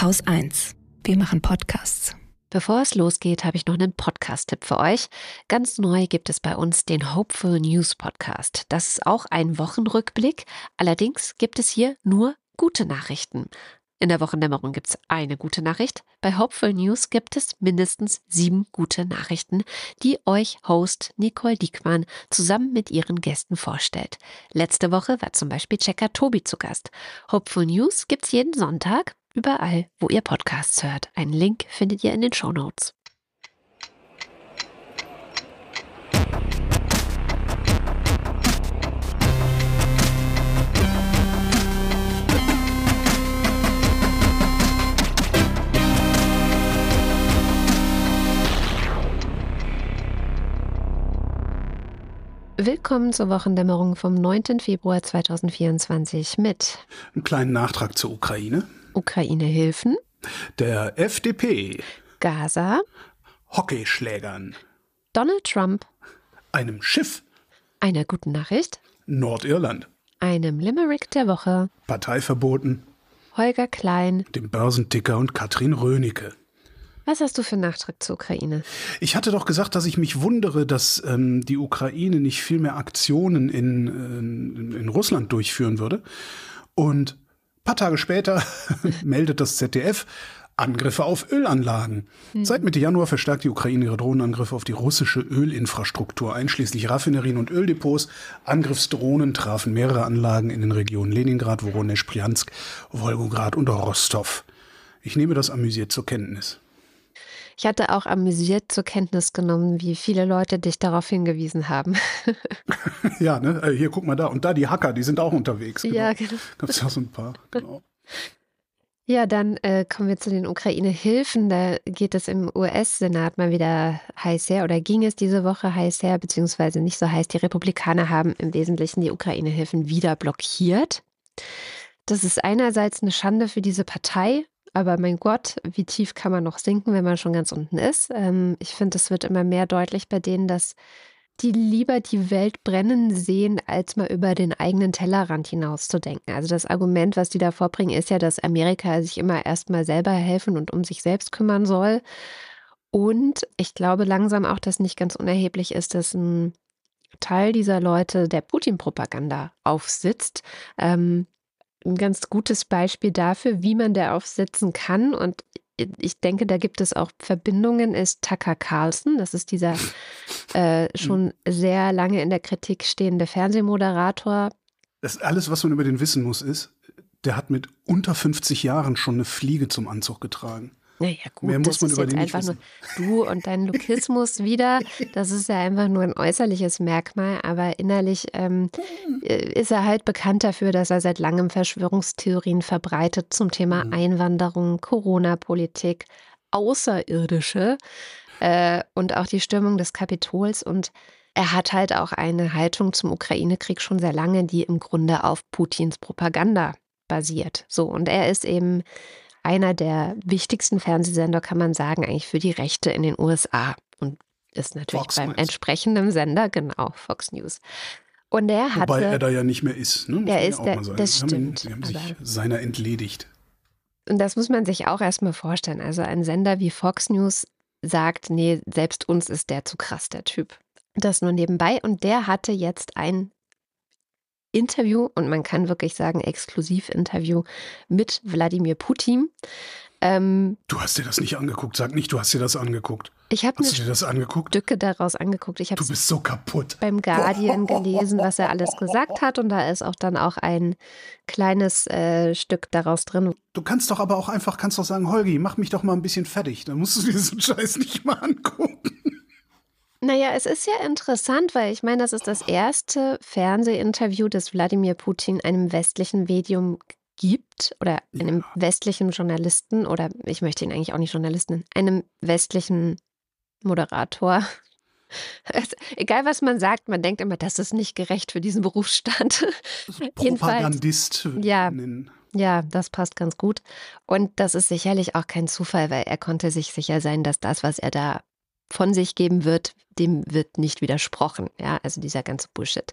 Haus 1. Wir machen Podcasts. Bevor es losgeht, habe ich noch einen Podcast-Tipp für euch. Ganz neu gibt es bei uns den Hopeful News Podcast. Das ist auch ein Wochenrückblick. Allerdings gibt es hier nur gute Nachrichten. In der Wochendämmerung gibt es eine gute Nachricht. Bei Hopeful News gibt es mindestens sieben gute Nachrichten, die euch Host Nicole Diekmann zusammen mit ihren Gästen vorstellt. Letzte Woche war zum Beispiel Checker Tobi zu Gast. Hopeful News gibt es jeden Sonntag überall, wo ihr Podcasts hört. Einen Link findet ihr in den Show Notes. Willkommen zur Wochendämmerung vom 9. Februar 2024 mit einem kleinen Nachtrag zur Ukraine. Ukraine-Hilfen. Der FDP. Gaza. Hockeyschlägern. Donald Trump. Einem Schiff. Einer guten Nachricht. Nordirland. Einem Limerick der Woche. Parteiverboten. Holger Klein. Dem Börsenticker und Katrin Rönecke. Was hast du für einen Nachtrag zur Ukraine? Ich hatte doch gesagt, dass ich mich wundere, dass ähm, die Ukraine nicht viel mehr Aktionen in, in, in Russland durchführen würde. Und ein paar Tage später meldet das ZDF Angriffe auf Ölanlagen. Mhm. Seit Mitte Januar verstärkt die Ukraine ihre Drohnenangriffe auf die russische Ölinfrastruktur, einschließlich Raffinerien und Öldepots. Angriffsdrohnen trafen mehrere Anlagen in den Regionen Leningrad, Voronezh, Bryansk, Wolgograd und Rostov. Ich nehme das amüsiert zur Kenntnis. Ich hatte auch amüsiert zur Kenntnis genommen, wie viele Leute dich darauf hingewiesen haben. ja, ne? Äh, hier guck mal da. Und da die Hacker, die sind auch unterwegs. Genau. Ja, genau. Gab es ja so ein paar. Genau. Ja, dann äh, kommen wir zu den Ukraine-Hilfen. Da geht es im US-Senat mal wieder heiß her oder ging es diese Woche heiß her, beziehungsweise nicht so heiß. Die Republikaner haben im Wesentlichen die Ukraine-Hilfen wieder blockiert. Das ist einerseits eine Schande für diese Partei, aber mein Gott, wie tief kann man noch sinken, wenn man schon ganz unten ist? Ähm, ich finde, es wird immer mehr deutlich bei denen, dass die lieber die Welt brennen sehen, als mal über den eigenen Tellerrand hinaus zu denken. Also das Argument, was die da vorbringen, ist ja, dass Amerika sich immer erstmal selber helfen und um sich selbst kümmern soll. Und ich glaube langsam auch, dass nicht ganz unerheblich ist, dass ein Teil dieser Leute der Putin-Propaganda aufsitzt. Ähm, ein ganz gutes Beispiel dafür, wie man da aufsetzen kann. Und ich denke, da gibt es auch Verbindungen, ist Tucker Carlson. Das ist dieser äh, schon sehr lange in der Kritik stehende Fernsehmoderator. Das alles, was man über den wissen muss, ist, der hat mit unter 50 Jahren schon eine Fliege zum Anzug getragen. Naja, gut, Mehr muss man über den einfach nur du und dein Lokismus wieder. Das ist ja einfach nur ein äußerliches Merkmal, aber innerlich ähm, äh, ist er halt bekannt dafür, dass er seit langem Verschwörungstheorien verbreitet zum Thema mhm. Einwanderung, Corona-Politik, Außerirdische äh, und auch die Stürmung des Kapitols. Und er hat halt auch eine Haltung zum Ukraine-Krieg schon sehr lange, die im Grunde auf Putins Propaganda basiert. So, und er ist eben einer der wichtigsten Fernsehsender, kann man sagen, eigentlich für die Rechte in den USA. Und ist natürlich Fox beim entsprechenden Sender, genau, Fox News. Und er hatte. Wobei er da ja nicht mehr ist, ne? er ist, der, das stimmt. Sie haben, ihn, haben sich seiner entledigt. Und das muss man sich auch erstmal vorstellen. Also ein Sender wie Fox News sagt, nee, selbst uns ist der zu krass, der Typ. Das nur nebenbei. Und der hatte jetzt ein Interview und man kann wirklich sagen Exklusivinterview mit Wladimir Putin. Ähm, du hast dir das nicht angeguckt. Sag nicht, du hast dir das angeguckt. Ich habe mir dir das angeguckt? Stücke daraus angeguckt. Ich du bist so kaputt. Beim Guardian gelesen, was er alles gesagt hat und da ist auch dann auch ein kleines äh, Stück daraus drin. Du kannst doch aber auch einfach, kannst doch sagen, Holgi, mach mich doch mal ein bisschen fertig. Dann musst du dir so einen Scheiß nicht mal angucken. Naja, es ist ja interessant, weil ich meine, das ist das erste Fernsehinterview, das Wladimir Putin einem westlichen Medium gibt oder einem ja. westlichen Journalisten oder ich möchte ihn eigentlich auch nicht Journalisten, einem westlichen Moderator. Es, egal was man sagt, man denkt immer, das ist nicht gerecht für diesen Berufsstand. Propagandist. Ja, ja, das passt ganz gut. Und das ist sicherlich auch kein Zufall, weil er konnte sich sicher sein, dass das, was er da von sich geben wird, dem wird nicht widersprochen. Ja, also dieser ganze Bullshit.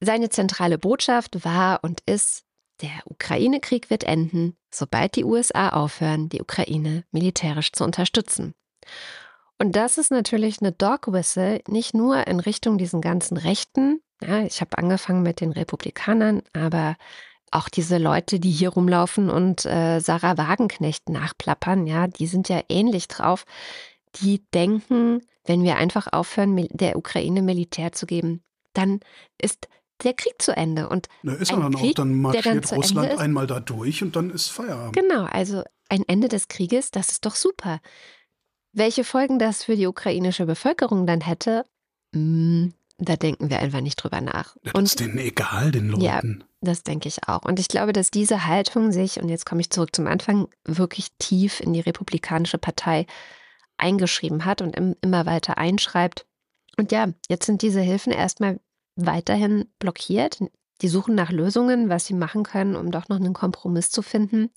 Seine zentrale Botschaft war und ist, der Ukraine-Krieg wird enden, sobald die USA aufhören, die Ukraine militärisch zu unterstützen. Und das ist natürlich eine Dog Whistle, nicht nur in Richtung diesen ganzen Rechten. Ja, ich habe angefangen mit den Republikanern, aber auch diese Leute, die hier rumlaufen und äh, Sarah Wagenknecht nachplappern, ja, die sind ja ähnlich drauf. Die denken, wenn wir einfach aufhören, der Ukraine Militär zu geben, dann ist der Krieg zu Ende. Und Na, ist er dann Krieg, auch, dann marschiert dann Russland einmal da durch und dann ist Feierabend. Genau, also ein Ende des Krieges, das ist doch super. Welche Folgen das für die ukrainische Bevölkerung dann hätte, mh, hm, da denken wir einfach nicht drüber nach. Das und, ist denen egal, den Leuten. Ja, das denke ich auch. Und ich glaube, dass diese Haltung sich, und jetzt komme ich zurück zum Anfang, wirklich tief in die Republikanische Partei eingeschrieben hat und immer weiter einschreibt. Und ja, jetzt sind diese Hilfen erstmal weiterhin blockiert. Die suchen nach Lösungen, was sie machen können, um doch noch einen Kompromiss zu finden.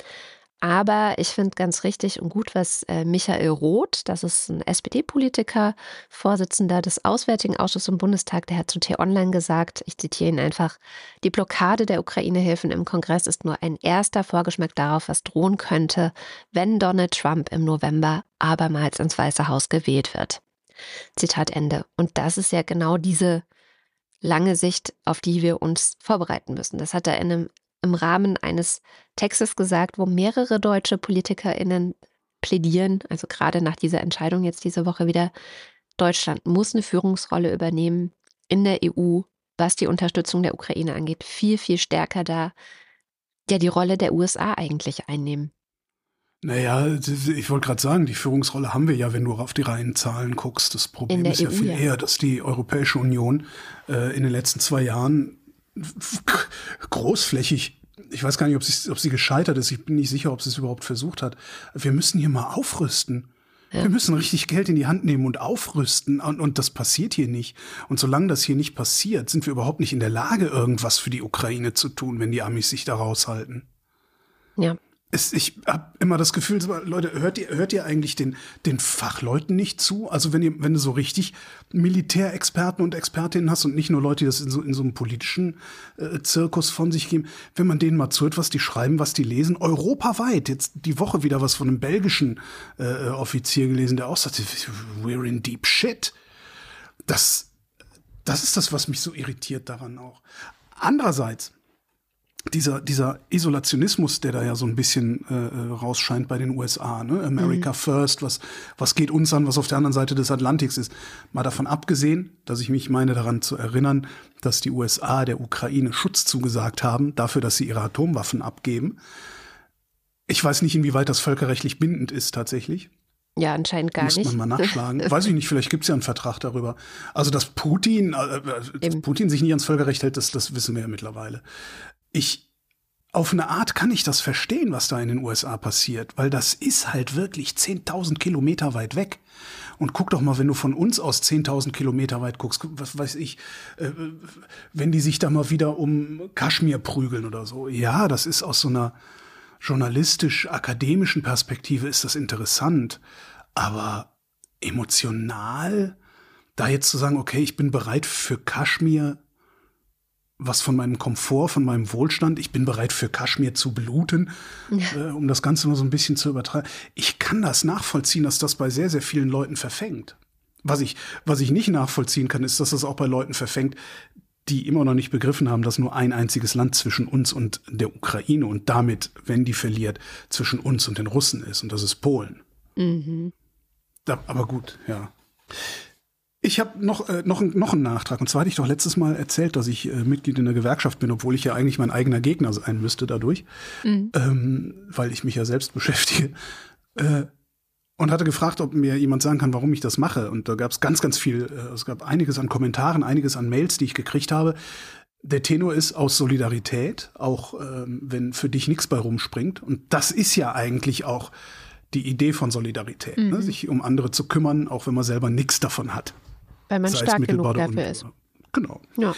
Aber ich finde ganz richtig und gut, was äh, Michael Roth, das ist ein SPD-Politiker, Vorsitzender des Auswärtigen Ausschusses im Bundestag, der hat zu T-Online gesagt, ich zitiere ihn einfach, die Blockade der Ukraine-Hilfen im Kongress ist nur ein erster Vorgeschmack darauf, was drohen könnte, wenn Donald Trump im November abermals ins Weiße Haus gewählt wird. Zitat Ende. Und das ist ja genau diese lange Sicht, auf die wir uns vorbereiten müssen. Das hat er in einem im Rahmen eines Textes gesagt, wo mehrere deutsche PolitikerInnen plädieren, also gerade nach dieser Entscheidung jetzt diese Woche wieder, Deutschland muss eine Führungsrolle übernehmen in der EU, was die Unterstützung der Ukraine angeht, viel, viel stärker da ja die Rolle der USA eigentlich einnehmen. Naja, ich wollte gerade sagen, die Führungsrolle haben wir ja, wenn du auf die Reihenzahlen guckst. Das Problem ist ja EU, viel ja. eher, dass die Europäische Union äh, in den letzten zwei Jahren großflächig ich weiß gar nicht, ob sie, ob sie gescheitert ist. Ich bin nicht sicher, ob sie es überhaupt versucht hat. Wir müssen hier mal aufrüsten. Ja. Wir müssen richtig Geld in die Hand nehmen und aufrüsten. Und, und das passiert hier nicht. Und solange das hier nicht passiert, sind wir überhaupt nicht in der Lage, irgendwas für die Ukraine zu tun, wenn die Amis sich da raushalten. Ja es, ich habe immer das Gefühl, Leute, hört ihr, hört ihr eigentlich den, den Fachleuten nicht zu? Also wenn ihr, wenn du so richtig Militärexperten und Expertinnen hast und nicht nur Leute, die das in so, in so einem politischen äh, Zirkus von sich geben, wenn man denen mal zuhört, was die schreiben, was die lesen, europaweit, jetzt die Woche wieder was von einem belgischen äh, Offizier gelesen, der auch sagte, we're in deep shit. Das, das ist das, was mich so irritiert daran auch. Andererseits, dieser, dieser Isolationismus, der da ja so ein bisschen äh, äh rausscheint bei den USA, ne? America mhm. First, was, was geht uns an, was auf der anderen Seite des Atlantiks ist. Mal davon abgesehen, dass ich mich meine daran zu erinnern, dass die USA der Ukraine Schutz zugesagt haben, dafür, dass sie ihre Atomwaffen abgeben. Ich weiß nicht, inwieweit das völkerrechtlich bindend ist tatsächlich. Ja, anscheinend gar nicht. Muss man mal nachschlagen. Weiß ich nicht, vielleicht gibt es ja einen Vertrag darüber. Also, dass Putin, äh, äh dass Putin sich nicht ans Völkerrecht hält, das, das wissen wir ja mittlerweile ich auf eine Art kann ich das verstehen, was da in den USA passiert, weil das ist halt wirklich 10.000 Kilometer weit weg. Und guck doch mal, wenn du von uns aus 10.000 Kilometer weit guckst, was weiß ich, äh, wenn die sich da mal wieder um Kaschmir prügeln oder so. Ja, das ist aus so einer journalistisch-akademischen Perspektive ist das interessant. Aber emotional, da jetzt zu sagen, okay, ich bin bereit für Kaschmir was von meinem Komfort, von meinem Wohlstand. Ich bin bereit für Kaschmir zu bluten, ja. äh, um das Ganze nur so ein bisschen zu übertragen. Ich kann das nachvollziehen, dass das bei sehr, sehr vielen Leuten verfängt. Was ich, was ich nicht nachvollziehen kann, ist, dass das auch bei Leuten verfängt, die immer noch nicht begriffen haben, dass nur ein einziges Land zwischen uns und der Ukraine und damit, wenn die verliert, zwischen uns und den Russen ist. Und das ist Polen. Mhm. Da, aber gut, ja. Ich habe noch, äh, noch, noch einen Nachtrag. Und zwar hatte ich doch letztes Mal erzählt, dass ich äh, Mitglied in der Gewerkschaft bin, obwohl ich ja eigentlich mein eigener Gegner sein müsste dadurch, mhm. ähm, weil ich mich ja selbst beschäftige. Äh, und hatte gefragt, ob mir jemand sagen kann, warum ich das mache. Und da gab es ganz, ganz viel, äh, es gab einiges an Kommentaren, einiges an Mails, die ich gekriegt habe. Der Tenor ist aus Solidarität, auch ähm, wenn für dich nichts bei rumspringt. Und das ist ja eigentlich auch die Idee von Solidarität, ne? mhm. ne? sich um andere zu kümmern, auch wenn man selber nichts davon hat. Weil man stark genug dafür ist. Genau. Ja.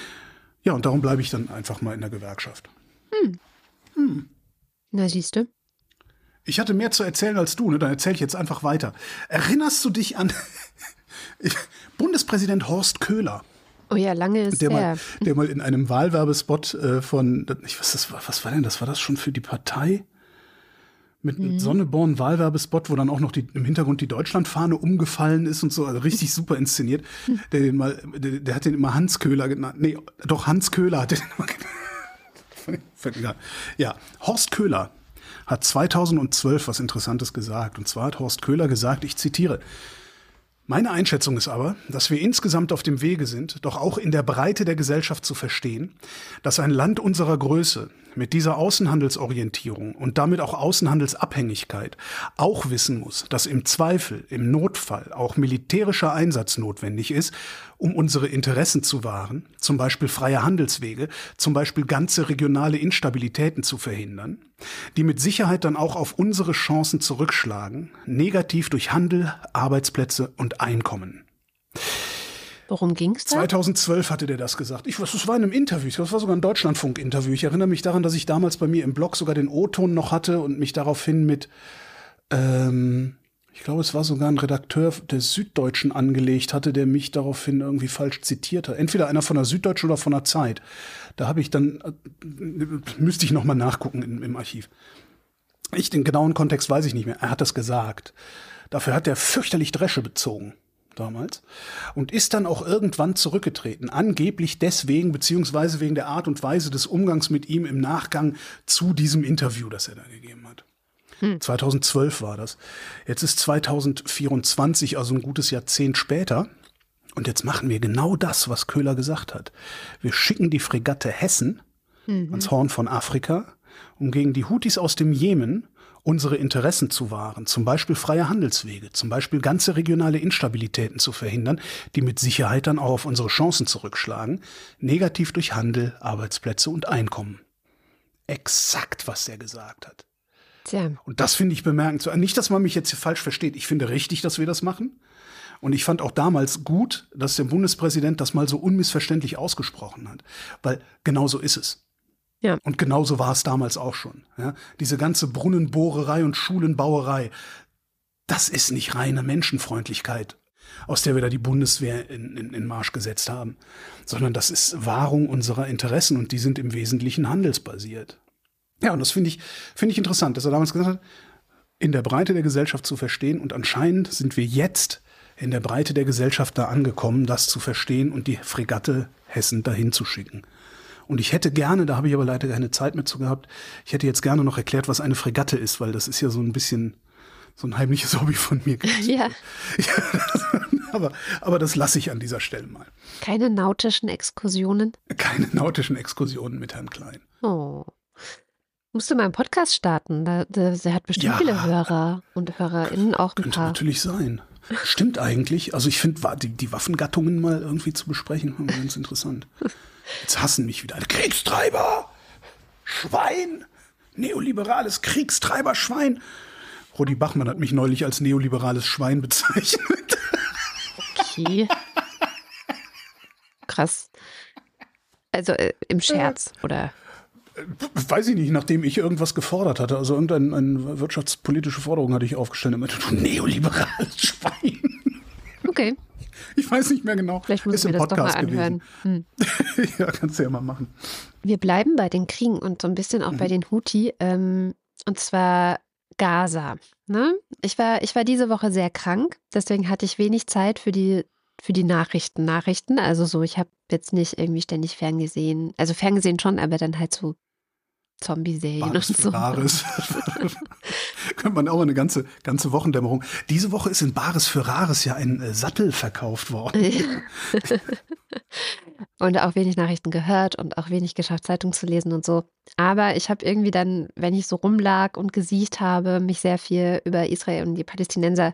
ja, und darum bleibe ich dann einfach mal in der Gewerkschaft. Hm. Hm. Na, siehst du. Ich hatte mehr zu erzählen als du, ne? Dann erzähle ich jetzt einfach weiter. Erinnerst du dich an Bundespräsident Horst Köhler? Oh ja, lange ist der her. mal, der mal in einem Wahlwerbespot äh, von, ich weiß, das war, was war denn das? War das schon für die Partei? Mit mhm. Sonneborn Wahlwerbespot, wo dann auch noch die, im Hintergrund die Deutschlandfahne umgefallen ist und so, also richtig super inszeniert. Der den mal, der, der hat den immer Hans Köhler genannt. Nee, doch Hans Köhler hat den immer genannt. Ja, Horst Köhler hat 2012 was Interessantes gesagt. Und zwar hat Horst Köhler gesagt, ich zitiere, meine Einschätzung ist aber, dass wir insgesamt auf dem Wege sind, doch auch in der Breite der Gesellschaft zu verstehen, dass ein Land unserer Größe mit dieser Außenhandelsorientierung und damit auch Außenhandelsabhängigkeit auch wissen muss, dass im Zweifel, im Notfall auch militärischer Einsatz notwendig ist, um unsere Interessen zu wahren, zum Beispiel freie Handelswege, zum Beispiel ganze regionale Instabilitäten zu verhindern, die mit Sicherheit dann auch auf unsere Chancen zurückschlagen, negativ durch Handel, Arbeitsplätze und Einkommen. Worum ging es da? 2012 hatte der das gesagt. Ich, das war in einem Interview. Das war sogar ein Deutschlandfunk-Interview. Ich erinnere mich daran, dass ich damals bei mir im Blog sogar den O-Ton noch hatte und mich daraufhin mit, ähm, ich glaube, es war sogar ein Redakteur der Süddeutschen angelegt hatte, der mich daraufhin irgendwie falsch zitiert hat. Entweder einer von der Süddeutschen oder von der Zeit. Da habe ich dann, äh, müsste ich nochmal nachgucken im, im Archiv. Ich, den genauen Kontext weiß ich nicht mehr. Er hat das gesagt. Dafür hat er fürchterlich Dresche bezogen damals und ist dann auch irgendwann zurückgetreten. Angeblich deswegen, beziehungsweise wegen der Art und Weise des Umgangs mit ihm im Nachgang zu diesem Interview, das er da gegeben hat. Hm. 2012 war das. Jetzt ist 2024, also ein gutes Jahrzehnt später. Und jetzt machen wir genau das, was Köhler gesagt hat. Wir schicken die Fregatte Hessen mhm. ans Horn von Afrika, um gegen die Houthis aus dem Jemen unsere Interessen zu wahren, zum Beispiel freie Handelswege, zum Beispiel ganze regionale Instabilitäten zu verhindern, die mit Sicherheit dann auch auf unsere Chancen zurückschlagen, negativ durch Handel, Arbeitsplätze und Einkommen. Exakt, was er gesagt hat. Tja. Und das finde ich bemerkenswert. Nicht, dass man mich jetzt hier falsch versteht. Ich finde richtig, dass wir das machen. Und ich fand auch damals gut, dass der Bundespräsident das mal so unmissverständlich ausgesprochen hat. Weil genau so ist es. Ja. Und genauso war es damals auch schon. Ja? Diese ganze Brunnenbohrerei und Schulenbauerei, das ist nicht reine Menschenfreundlichkeit, aus der wir da die Bundeswehr in, in, in Marsch gesetzt haben, sondern das ist Wahrung unserer Interessen und die sind im Wesentlichen handelsbasiert. Ja, und das finde ich, finde ich interessant, dass er damals gesagt hat, in der Breite der Gesellschaft zu verstehen und anscheinend sind wir jetzt in der Breite der Gesellschaft da angekommen, das zu verstehen und die Fregatte Hessen dahin zu schicken. Und ich hätte gerne, da habe ich aber leider keine Zeit mehr zu gehabt, ich hätte jetzt gerne noch erklärt, was eine Fregatte ist, weil das ist ja so ein bisschen so ein heimliches Hobby von mir. Ja. ja aber, aber das lasse ich an dieser Stelle mal. Keine nautischen Exkursionen? Keine nautischen Exkursionen mit Herrn Klein. Oh. Musst du mal einen Podcast starten? Da, da, der hat bestimmt ja, viele Hörer und HörerInnen auch ein könnte paar. natürlich sein. Stimmt eigentlich. Also ich finde, die, die Waffengattungen mal irgendwie zu besprechen, ganz interessant. Jetzt hassen mich wieder. Kriegstreiber! Schwein! Neoliberales Kriegstreiber-Schwein! Rudi Bachmann hat mich neulich als neoliberales Schwein bezeichnet. Okay. Krass. Also äh, im Scherz, oder? Äh, weiß ich nicht, nachdem ich irgendwas gefordert hatte. Also irgendeine wirtschaftspolitische Forderung hatte ich aufgestellt. Und meinte, du neoliberales Schwein. Okay. Ich weiß nicht mehr genau. Vielleicht muss ich mir das doch mal anhören. Hm. ja, kannst du ja mal machen. Wir bleiben bei den Kriegen und so ein bisschen auch mhm. bei den Houthi. Ähm, und zwar Gaza. Ne? Ich, war, ich war diese Woche sehr krank, deswegen hatte ich wenig Zeit für die, für die Nachrichten. Nachrichten, also so, ich habe jetzt nicht irgendwie ständig ferngesehen. Also ferngesehen schon, aber dann halt so Zombie-Serien und so. Bares. Könnte man auch mal eine ganze, ganze Wochendämmerung. Diese Woche ist in Bares für Rares ja ein äh, Sattel verkauft worden. und auch wenig Nachrichten gehört und auch wenig geschafft, Zeitung zu lesen und so. Aber ich habe irgendwie dann, wenn ich so rumlag und gesiecht habe, mich sehr viel über Israel und die Palästinenser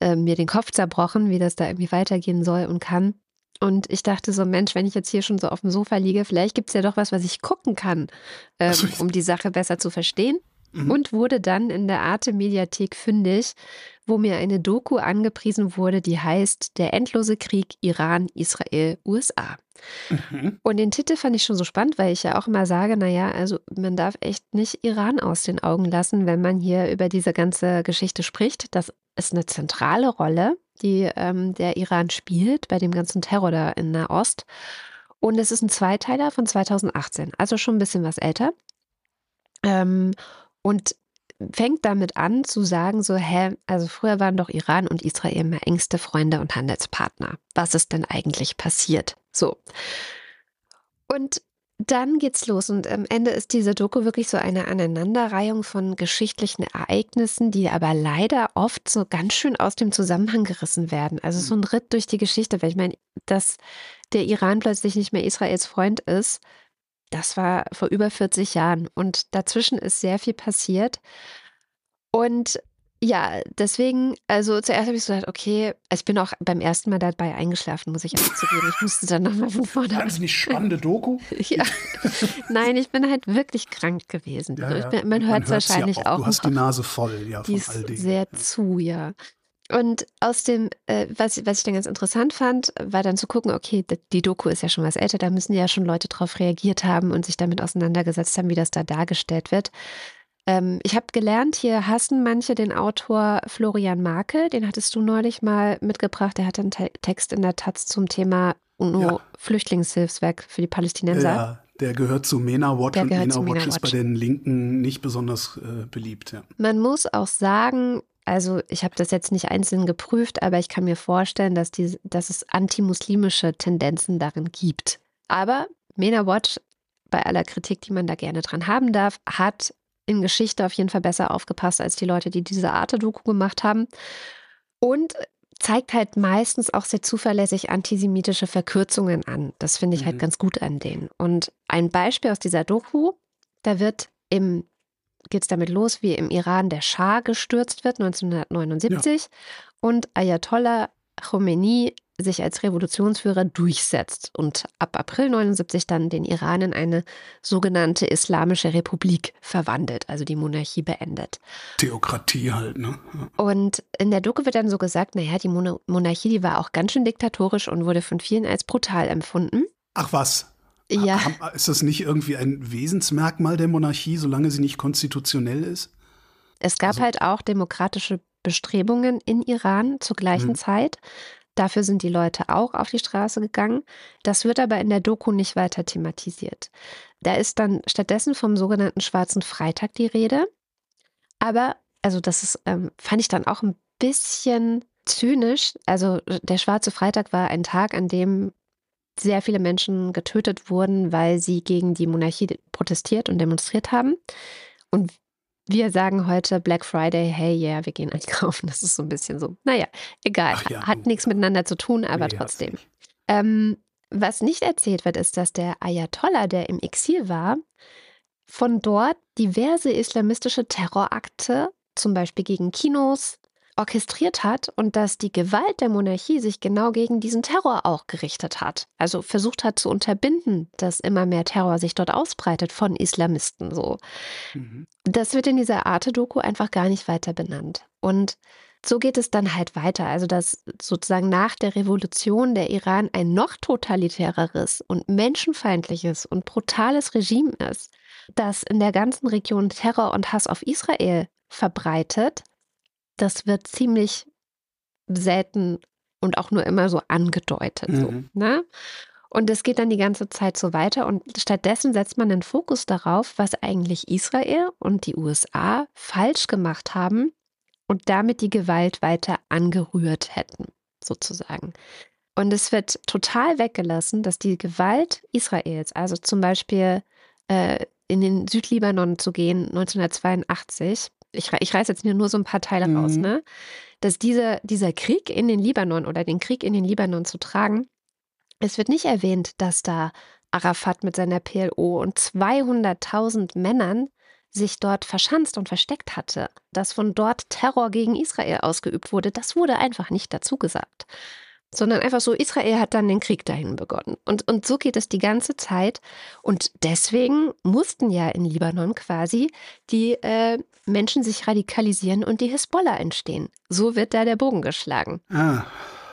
äh, mir den Kopf zerbrochen, wie das da irgendwie weitergehen soll und kann. Und ich dachte so, Mensch, wenn ich jetzt hier schon so auf dem Sofa liege, vielleicht gibt es ja doch was, was ich gucken kann, ähm, um die Sache besser zu verstehen. Mhm. Und wurde dann in der Arte-Mediathek fündig, wo mir eine Doku angepriesen wurde, die heißt Der endlose Krieg Iran, Israel, USA. Mhm. Und den Titel fand ich schon so spannend, weil ich ja auch immer sage, naja, also man darf echt nicht Iran aus den Augen lassen, wenn man hier über diese ganze Geschichte spricht. Das ist eine zentrale Rolle die ähm, der Iran spielt bei dem ganzen Terror da in Nahost. Und es ist ein Zweiteiler von 2018, also schon ein bisschen was älter. Ähm, und fängt damit an zu sagen, so, hä, also früher waren doch Iran und Israel immer engste Freunde und Handelspartner. Was ist denn eigentlich passiert? So. Und dann geht's los und am Ende ist diese Doku wirklich so eine Aneinanderreihung von geschichtlichen Ereignissen, die aber leider oft so ganz schön aus dem Zusammenhang gerissen werden. Also so ein Ritt durch die Geschichte, weil ich meine, dass der Iran plötzlich nicht mehr Israels Freund ist, das war vor über 40 Jahren und dazwischen ist sehr viel passiert. Und ja, deswegen, also zuerst habe ich so gedacht, okay, also ich bin auch beim ersten Mal dabei eingeschlafen, muss ich auch zugeben. Ich musste dann nochmal von vorne. Wahnsinnig spannende Doku. ja. Nein, ich bin halt wirklich krank gewesen. Ja, ja. Bin, man hört es wahrscheinlich ja auch. Du hast die Nase voll, ja, von all dem. Sehr zu, ja. Und aus dem, äh, was, was ich dann ganz interessant fand, war dann zu gucken, okay, die Doku ist ja schon was älter, da müssen ja schon Leute drauf reagiert haben und sich damit auseinandergesetzt haben, wie das da dargestellt wird. Ähm, ich habe gelernt, hier hassen manche den Autor Florian Markel, den hattest du neulich mal mitgebracht. Der hat einen Te Text in der Taz zum Thema UNO-Flüchtlingshilfswerk für die Palästinenser. Ja, der gehört zu MENA Watch der und MENA Watch ist bei den Linken nicht besonders äh, beliebt. Ja. Man muss auch sagen, also ich habe das jetzt nicht einzeln geprüft, aber ich kann mir vorstellen, dass, die, dass es antimuslimische Tendenzen darin gibt. Aber MENA Watch, bei aller Kritik, die man da gerne dran haben darf, hat in Geschichte auf jeden Fall besser aufgepasst als die Leute, die diese Arte-Doku gemacht haben. Und zeigt halt meistens auch sehr zuverlässig antisemitische Verkürzungen an. Das finde ich halt mhm. halt ganz gut an denen. Und ein Beispiel aus dieser Doku, da wird im geht es damit los, wie im Iran der Schah gestürzt wird, 1979, ja. und Ayatollah Khomeini sich als Revolutionsführer durchsetzt und ab April 79 dann den Iran in eine sogenannte Islamische Republik verwandelt, also die Monarchie beendet. Theokratie halt, ne? Und in der Doku wird dann so gesagt, naja, die Monarchie, die war auch ganz schön diktatorisch und wurde von vielen als brutal empfunden. Ach was? Ja. Ist das nicht irgendwie ein Wesensmerkmal der Monarchie, solange sie nicht konstitutionell ist? Es gab also, halt auch demokratische Bestrebungen in Iran zur gleichen mhm. Zeit. Dafür sind die Leute auch auf die Straße gegangen. Das wird aber in der Doku nicht weiter thematisiert. Da ist dann stattdessen vom sogenannten Schwarzen Freitag die Rede. Aber, also das ist, ähm, fand ich dann auch ein bisschen zynisch. Also der Schwarze Freitag war ein Tag, an dem sehr viele Menschen getötet wurden, weil sie gegen die Monarchie protestiert und demonstriert haben. Und wir sagen heute Black Friday, hey, yeah, wir gehen einkaufen. Das ist so ein bisschen so, naja, egal. Ja, Hat nichts miteinander zu tun, aber nee, trotzdem. Ähm, was nicht erzählt wird, ist, dass der Ayatollah, der im Exil war, von dort diverse islamistische Terrorakte, zum Beispiel gegen Kinos, orchestriert hat und dass die Gewalt der Monarchie sich genau gegen diesen Terror auch gerichtet hat. Also versucht hat zu unterbinden, dass immer mehr Terror sich dort ausbreitet von Islamisten so. Mhm. Das wird in dieser Arte-Doku einfach gar nicht weiter benannt. Und so geht es dann halt weiter. Also, dass sozusagen nach der Revolution der Iran ein noch totalitäreres und menschenfeindliches und brutales Regime ist, das in der ganzen Region Terror und Hass auf Israel verbreitet das wird ziemlich selten und auch nur immer so angedeutet. Mhm. So, ne? Und es geht dann die ganze Zeit so weiter und stattdessen setzt man den Fokus darauf, was eigentlich Israel und die USA falsch gemacht haben und damit die Gewalt weiter angerührt hätten, sozusagen. Und es wird total weggelassen, dass die Gewalt Israels, also zum Beispiel äh, in den Südlibanon zu gehen, 1982, ich, ich reiße jetzt nur so ein paar Teile mhm. raus, ne? Dass dieser, dieser Krieg in den Libanon oder den Krieg in den Libanon zu tragen, es wird nicht erwähnt, dass da Arafat mit seiner PLO und 200.000 Männern sich dort verschanzt und versteckt hatte, dass von dort Terror gegen Israel ausgeübt wurde, das wurde einfach nicht dazu gesagt sondern einfach so, Israel hat dann den Krieg dahin begonnen. Und, und so geht es die ganze Zeit. Und deswegen mussten ja in Libanon quasi die äh, Menschen sich radikalisieren und die Hisbollah entstehen. So wird da der Bogen geschlagen. Ah.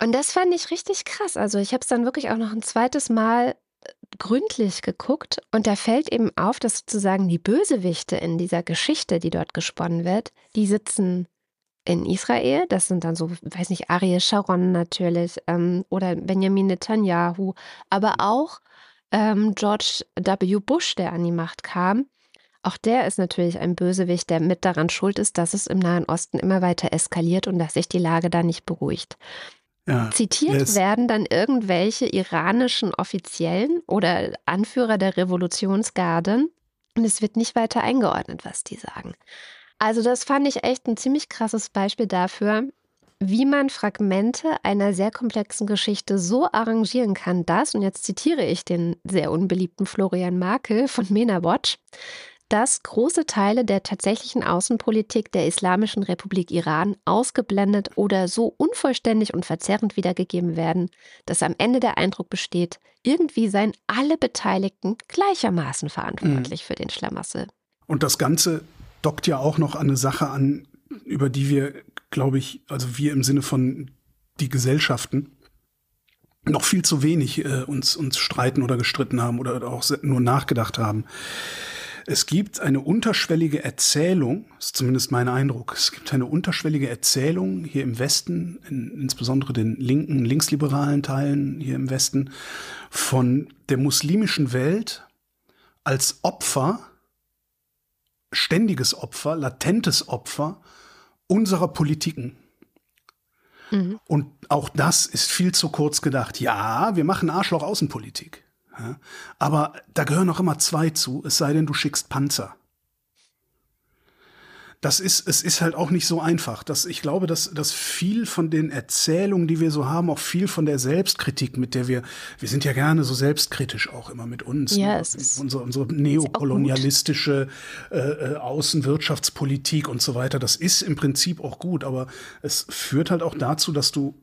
Und das fand ich richtig krass. Also ich habe es dann wirklich auch noch ein zweites Mal äh, gründlich geguckt und da fällt eben auf, dass sozusagen die Bösewichte in dieser Geschichte, die dort gesponnen wird, die sitzen in Israel. Das sind dann so, weiß nicht, Ariel Sharon natürlich ähm, oder Benjamin Netanyahu, aber auch ähm, George W. Bush, der an die Macht kam. Auch der ist natürlich ein Bösewicht, der mit daran schuld ist, dass es im Nahen Osten immer weiter eskaliert und dass sich die Lage da nicht beruhigt. Ja, Zitiert werden dann irgendwelche iranischen Offiziellen oder Anführer der Revolutionsgarden und es wird nicht weiter eingeordnet, was die sagen. Also das fand ich echt ein ziemlich krasses Beispiel dafür, wie man Fragmente einer sehr komplexen Geschichte so arrangieren kann, dass, und jetzt zitiere ich den sehr unbeliebten Florian Markel von MENA Watch, dass große Teile der tatsächlichen Außenpolitik der Islamischen Republik Iran ausgeblendet oder so unvollständig und verzerrend wiedergegeben werden, dass am Ende der Eindruck besteht, irgendwie seien alle Beteiligten gleichermaßen verantwortlich mhm. für den Schlamassel. Und das Ganze dockt ja auch noch an eine Sache an, über die wir, glaube ich, also wir im Sinne von die Gesellschaften, noch viel zu wenig äh, uns, uns streiten oder gestritten haben oder auch nur nachgedacht haben. Es gibt eine unterschwellige Erzählung, ist zumindest mein Eindruck, es gibt eine unterschwellige Erzählung hier im Westen, in, insbesondere den linken, linksliberalen Teilen hier im Westen, von der muslimischen Welt als Opfer, ständiges Opfer, latentes Opfer unserer Politiken. Mhm. Und auch das ist viel zu kurz gedacht. Ja, wir machen Arschloch-Außenpolitik. Ja? Aber da gehören noch immer zwei zu, es sei denn, du schickst Panzer. Das ist, es ist halt auch nicht so einfach. Das, ich glaube, dass, dass viel von den Erzählungen, die wir so haben, auch viel von der Selbstkritik, mit der wir, wir sind ja gerne so selbstkritisch auch immer mit uns. Ja, ne? es ist unsere, unsere neokolonialistische äh, äh, Außenwirtschaftspolitik und so weiter. Das ist im Prinzip auch gut, aber es führt halt auch dazu, dass du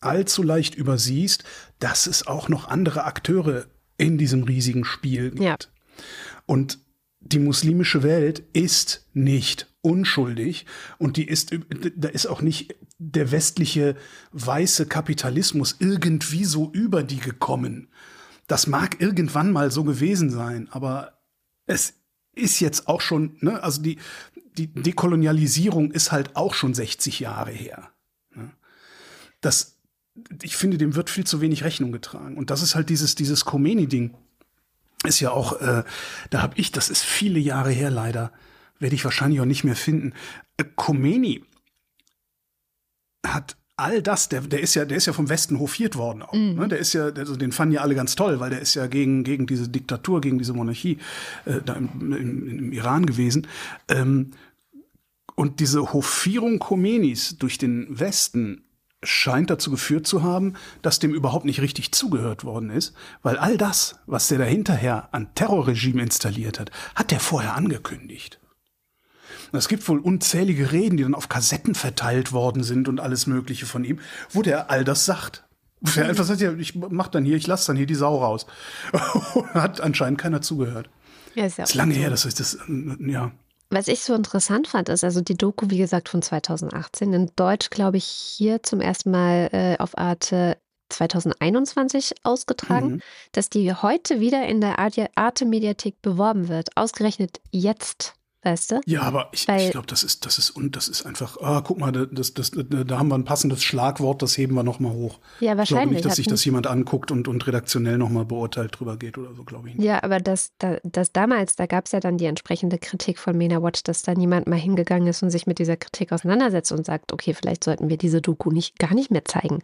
allzu leicht übersiehst, dass es auch noch andere Akteure in diesem riesigen Spiel gibt. Ja. Und die muslimische Welt ist nicht unschuldig und die ist, da ist auch nicht der westliche weiße Kapitalismus irgendwie so über die gekommen. Das mag irgendwann mal so gewesen sein, aber es ist jetzt auch schon, ne, also die, die Dekolonialisierung ist halt auch schon 60 Jahre her. Ne? Das ich finde, dem wird viel zu wenig Rechnung getragen. Und das ist halt dieses, dieses Khomeini-Ding. Ist ja auch, äh, da habe ich, das ist viele Jahre her leider, werde ich wahrscheinlich auch nicht mehr finden. Äh, Khomeini hat all das, der, der ist ja, der ist ja vom Westen hofiert worden auch. Mhm. Ne? Der ist ja, also den fanden ja alle ganz toll, weil der ist ja gegen, gegen diese Diktatur, gegen diese Monarchie äh, da im, im, im Iran gewesen. Ähm, und diese Hofierung Khomeinis durch den Westen scheint dazu geführt zu haben, dass dem überhaupt nicht richtig zugehört worden ist, weil all das, was der dahinterher an Terrorregime installiert hat, hat der vorher angekündigt. Es gibt wohl unzählige Reden, die dann auf Kassetten verteilt worden sind und alles Mögliche von ihm, wo der all das sagt. Wo er einfach sagt, ja, ich mach dann hier, ich lasse dann hier die Sau raus. hat anscheinend keiner zugehört. Ja, ist ja das ist lange her, das ist das, ja. Was ich so interessant fand, ist also die Doku, wie gesagt, von 2018. In Deutsch, glaube ich, hier zum ersten Mal äh, auf Arte 2021 ausgetragen, mhm. dass die heute wieder in der Arte-Mediathek beworben wird. Ausgerechnet jetzt weißt du? Ja, aber ich, ich glaube, das ist, das ist, und das ist einfach, ah, guck mal, das, das, da haben wir ein passendes Schlagwort, das heben wir nochmal hoch. Ja, wahrscheinlich. Ich glaube nicht, dass sich das jemand anguckt und, und redaktionell nochmal beurteilt drüber geht oder so, glaube ich. Nicht. Ja, aber das, das, das damals, da gab es ja dann die entsprechende Kritik von Mena Watch, dass da niemand mal hingegangen ist und sich mit dieser Kritik auseinandersetzt und sagt, okay, vielleicht sollten wir diese Doku nicht, gar nicht mehr zeigen.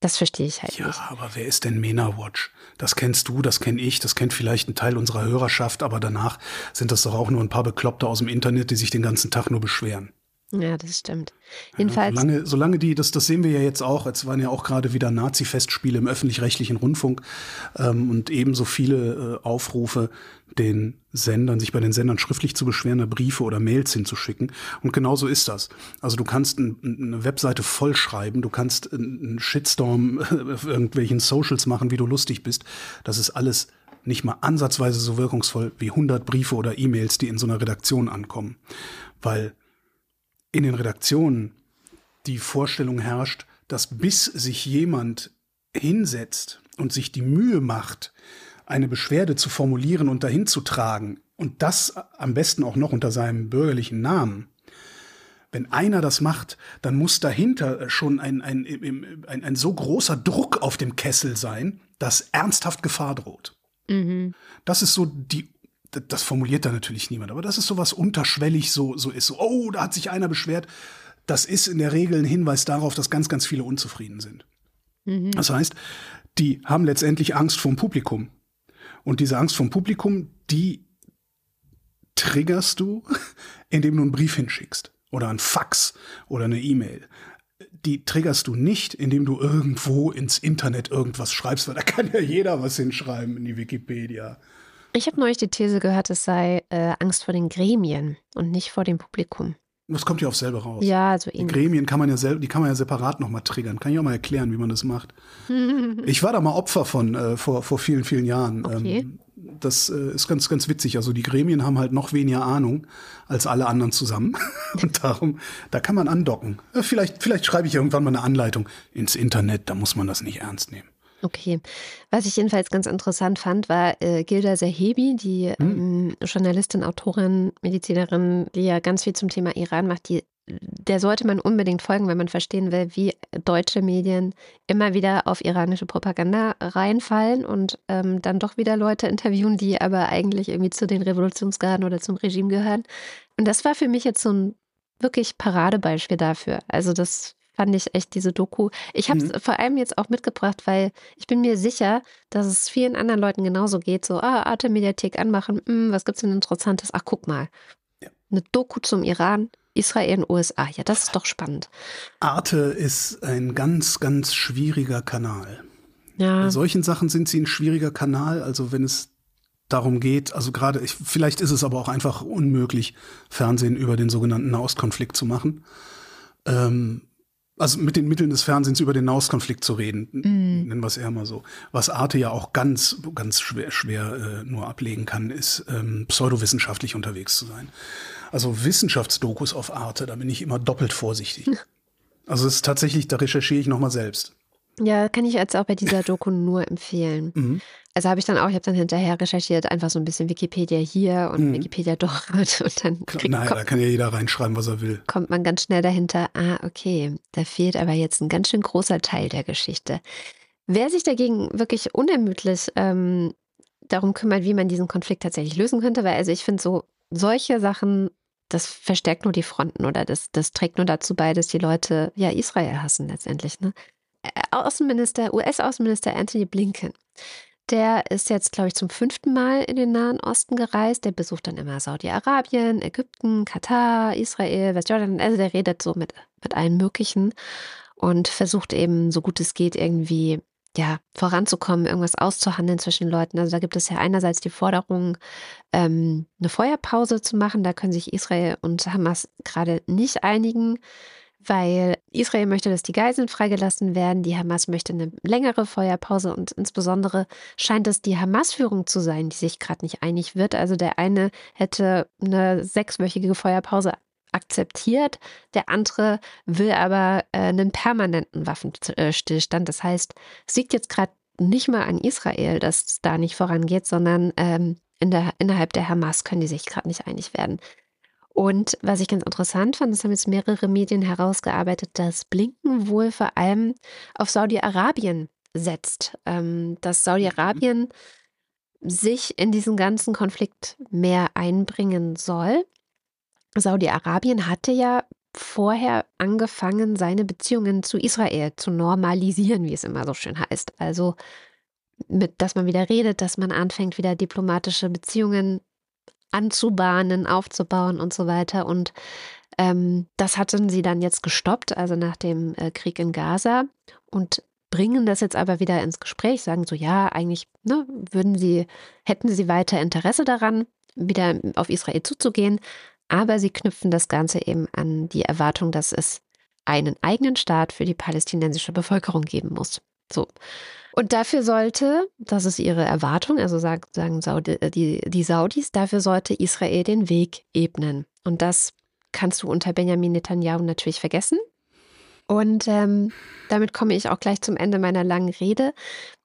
Das verstehe ich halt ja, nicht. Ja, aber wer ist denn Mena Watch? Das kennst du, das kenne ich, das kennt vielleicht ein Teil unserer Hörerschaft, aber danach sind das doch auch nur ein paar Bekloppte aus dem Internet, die sich den ganzen Tag nur beschweren. Ja, das stimmt. Jedenfalls. Ja, solange, solange die, das, das sehen wir ja jetzt auch, es waren ja auch gerade wieder Nazi-Festspiele im öffentlich-rechtlichen Rundfunk ähm, und ebenso viele äh, Aufrufe, den Sendern, sich bei den Sendern schriftlich zu beschweren, Briefe oder Mails hinzuschicken. Und genau so ist das. Also du kannst ein, eine Webseite vollschreiben, du kannst einen Shitstorm auf irgendwelchen Socials machen, wie du lustig bist. Das ist alles nicht mal ansatzweise so wirkungsvoll wie 100 Briefe oder E-Mails, die in so einer Redaktion ankommen. Weil in den Redaktionen die Vorstellung herrscht, dass bis sich jemand hinsetzt und sich die Mühe macht, eine Beschwerde zu formulieren und dahin zu tragen, und das am besten auch noch unter seinem bürgerlichen Namen, wenn einer das macht, dann muss dahinter schon ein, ein, ein, ein, so großer Druck auf dem Kessel sein, dass ernsthaft Gefahr droht. Mhm. Das ist so die, das formuliert da natürlich niemand, aber das ist so was unterschwellig so, so ist. So, oh, da hat sich einer beschwert. Das ist in der Regel ein Hinweis darauf, dass ganz, ganz viele unzufrieden sind. Mhm. Das heißt, die haben letztendlich Angst vom Publikum. Und diese Angst vom Publikum, die triggerst du, indem du einen Brief hinschickst oder ein Fax oder eine E-Mail. Die triggerst du nicht, indem du irgendwo ins Internet irgendwas schreibst, weil da kann ja jeder was hinschreiben in die Wikipedia. Ich habe neulich die These gehört, es sei äh, Angst vor den Gremien und nicht vor dem Publikum. Das kommt ja auf selber raus. Ja, also Die Gremien kann man ja selber, die kann man ja separat nochmal triggern. Kann ich auch mal erklären, wie man das macht. ich war da mal Opfer von äh, vor, vor vielen, vielen Jahren. Okay. Ähm, das äh, ist ganz, ganz witzig. Also die Gremien haben halt noch weniger Ahnung als alle anderen zusammen. Und darum, da kann man andocken. Äh, vielleicht, vielleicht schreibe ich irgendwann mal eine Anleitung ins Internet, da muss man das nicht ernst nehmen. Okay. Was ich jedenfalls ganz interessant fand, war äh, Gilda Sahebi, die hm. ähm, Journalistin, Autorin, Medizinerin, die ja ganz viel zum Thema Iran macht, die der sollte man unbedingt folgen, wenn man verstehen will, wie deutsche Medien immer wieder auf iranische Propaganda reinfallen und ähm, dann doch wieder Leute interviewen, die aber eigentlich irgendwie zu den Revolutionsgarden oder zum Regime gehören. Und das war für mich jetzt so ein wirklich Paradebeispiel dafür. Also das fand ich echt diese Doku. Ich habe es mhm. vor allem jetzt auch mitgebracht, weil ich bin mir sicher, dass es vielen anderen Leuten genauso geht. So, ah, Arte-Mediathek anmachen, mh, hm, was gibt's denn Interessantes? Ach, guck mal. Ja. Eine Doku zum Iran, Israel und USA. Ja, das ist doch spannend. Arte ist ein ganz, ganz schwieriger Kanal. Ja. Bei solchen Sachen sind sie ein schwieriger Kanal. Also wenn es darum geht, also gerade, vielleicht ist es aber auch einfach unmöglich, Fernsehen über den sogenannten Nahostkonflikt zu machen. Ähm, also mit den Mitteln des Fernsehens über den Nahostkonflikt zu reden, mm. nennen wir es eher mal so. Was Arte ja auch ganz, ganz schwer, schwer äh, nur ablegen kann, ist ähm, pseudowissenschaftlich unterwegs zu sein. Also Wissenschaftsdokus auf Arte, da bin ich immer doppelt vorsichtig. Also es ist tatsächlich, da recherchiere ich nochmal selbst. Ja, kann ich jetzt auch bei dieser Doku nur empfehlen. Mhm. Also habe ich dann auch, ich habe dann hinterher recherchiert, einfach so ein bisschen Wikipedia hier und mhm. Wikipedia dort und dann. Krieg, Nein, da kann ja jeder reinschreiben, was er will. Kommt man ganz schnell dahinter, ah, okay, da fehlt aber jetzt ein ganz schön großer Teil der Geschichte. Wer sich dagegen wirklich unermüdlich ähm, darum kümmert, wie man diesen Konflikt tatsächlich lösen könnte, weil also ich finde so solche Sachen, das verstärkt nur die Fronten oder das, das trägt nur dazu bei, dass die Leute ja Israel hassen letztendlich. Ne? Außenminister, US-Außenminister Anthony Blinken, der ist jetzt, glaube ich, zum fünften Mal in den Nahen Osten gereist. Der besucht dann immer Saudi-Arabien, Ägypten, Katar, Israel, Westjordanien. Also der redet so mit, mit allen möglichen und versucht eben, so gut es geht, irgendwie ja, voranzukommen, irgendwas auszuhandeln zwischen Leuten. Also da gibt es ja einerseits die Forderung, ähm, eine Feuerpause zu machen. Da können sich Israel und Hamas gerade nicht einigen, weil Israel möchte, dass die Geiseln freigelassen werden. Die Hamas möchte eine längere Feuerpause und insbesondere scheint es die Hamas-Führung zu sein, die sich gerade nicht einig wird. Also der eine hätte eine sechswöchige Feuerpause akzeptiert. Der andere will aber äh, einen permanenten Waffenstillstand. Das heißt, es liegt jetzt gerade nicht mal an Israel, dass es da nicht vorangeht, sondern ähm, in der, innerhalb der Hamas können die sich gerade nicht einig werden. Und was ich ganz interessant fand, das haben jetzt mehrere Medien herausgearbeitet, dass Blinken wohl vor allem auf Saudi-Arabien setzt. Ähm, dass Saudi-Arabien sich in diesen ganzen Konflikt mehr einbringen soll. Saudi-Arabien hatte ja vorher angefangen, seine Beziehungen zu Israel zu normalisieren, wie es immer so schön heißt. Also, mit, dass man wieder redet, dass man anfängt, wieder diplomatische Beziehungen anzubahnen, aufzubauen und so weiter. Und ähm, das hatten sie dann jetzt gestoppt, also nach dem äh, Krieg in Gaza und bringen das jetzt aber wieder ins Gespräch, sagen so, ja, eigentlich ne, würden sie, hätten sie weiter Interesse daran, wieder auf Israel zuzugehen, aber sie knüpfen das Ganze eben an die Erwartung, dass es einen eigenen Staat für die palästinensische Bevölkerung geben muss. So. Und dafür sollte, das ist ihre Erwartung, also sagen Saudi, äh, die, die Saudis, dafür sollte Israel den Weg ebnen. Und das kannst du unter Benjamin Netanyahu natürlich vergessen. Und ähm, damit komme ich auch gleich zum Ende meiner langen Rede.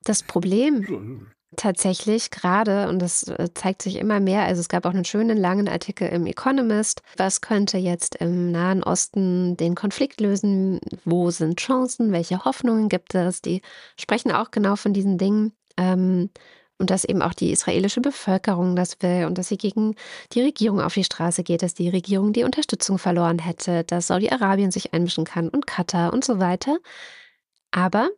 Das Problem tatsächlich gerade, und das äh, zeigt sich immer mehr, also es gab auch einen schönen langen Artikel im Economist, was könnte jetzt im Nahen Osten den Konflikt lösen, wo sind Chancen, welche Hoffnungen gibt es, die sprechen auch genau von diesen Dingen. Ähm, und dass eben auch die israelische Bevölkerung das will und dass sie gegen die Regierung auf die Straße geht, dass die Regierung die Unterstützung verloren hätte, dass Saudi-Arabien sich einmischen kann und Katar und so weiter. Aber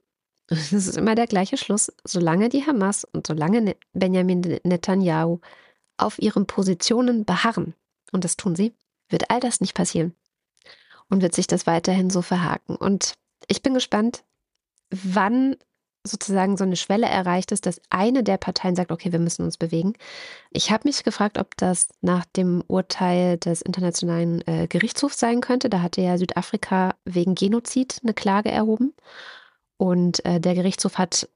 es ist immer der gleiche Schluss. Solange die Hamas und solange ne-, Benjamin Netanyahu auf ihren Positionen beharren, und das tun sie, wird all das nicht passieren. Und wird sich das weiterhin so verhaken. Und ich bin gespannt, wann sozusagen so eine Schwelle erreicht ist, dass eine der Parteien sagt, okay, wir müssen uns bewegen. Ich habe mich gefragt, ob das nach dem Urteil des Internationalen äh, Gerichtshofs sein könnte. Da hatte ja Südafrika wegen Genozid eine Klage erhoben. Und äh, der Gerichtshof hat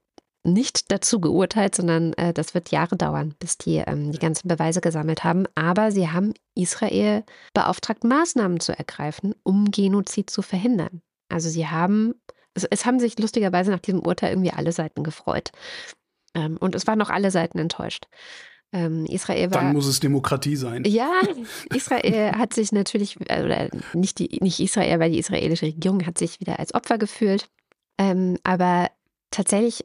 nicht dazu geurteilt, sondern äh, das wird Jahre dauern, bis die ähm, die ganzen Beweise gesammelt haben. Aber sie haben Israel beauftragt, Maßnahmen zu ergreifen, um Genozid zu verhindern. Also sie haben, es, es haben sich lustigerweise nach diesem Urteil irgendwie alle Seiten gefreut. Ähm, und es waren auch alle Seiten enttäuscht. Ähm, Israel war, Dann muss es Demokratie sein. Ja, Israel hat sich natürlich, äh, oder nicht, die, nicht Israel, weil die israelische Regierung hat sich wieder als Opfer gefühlt. Ähm, aber tatsächlich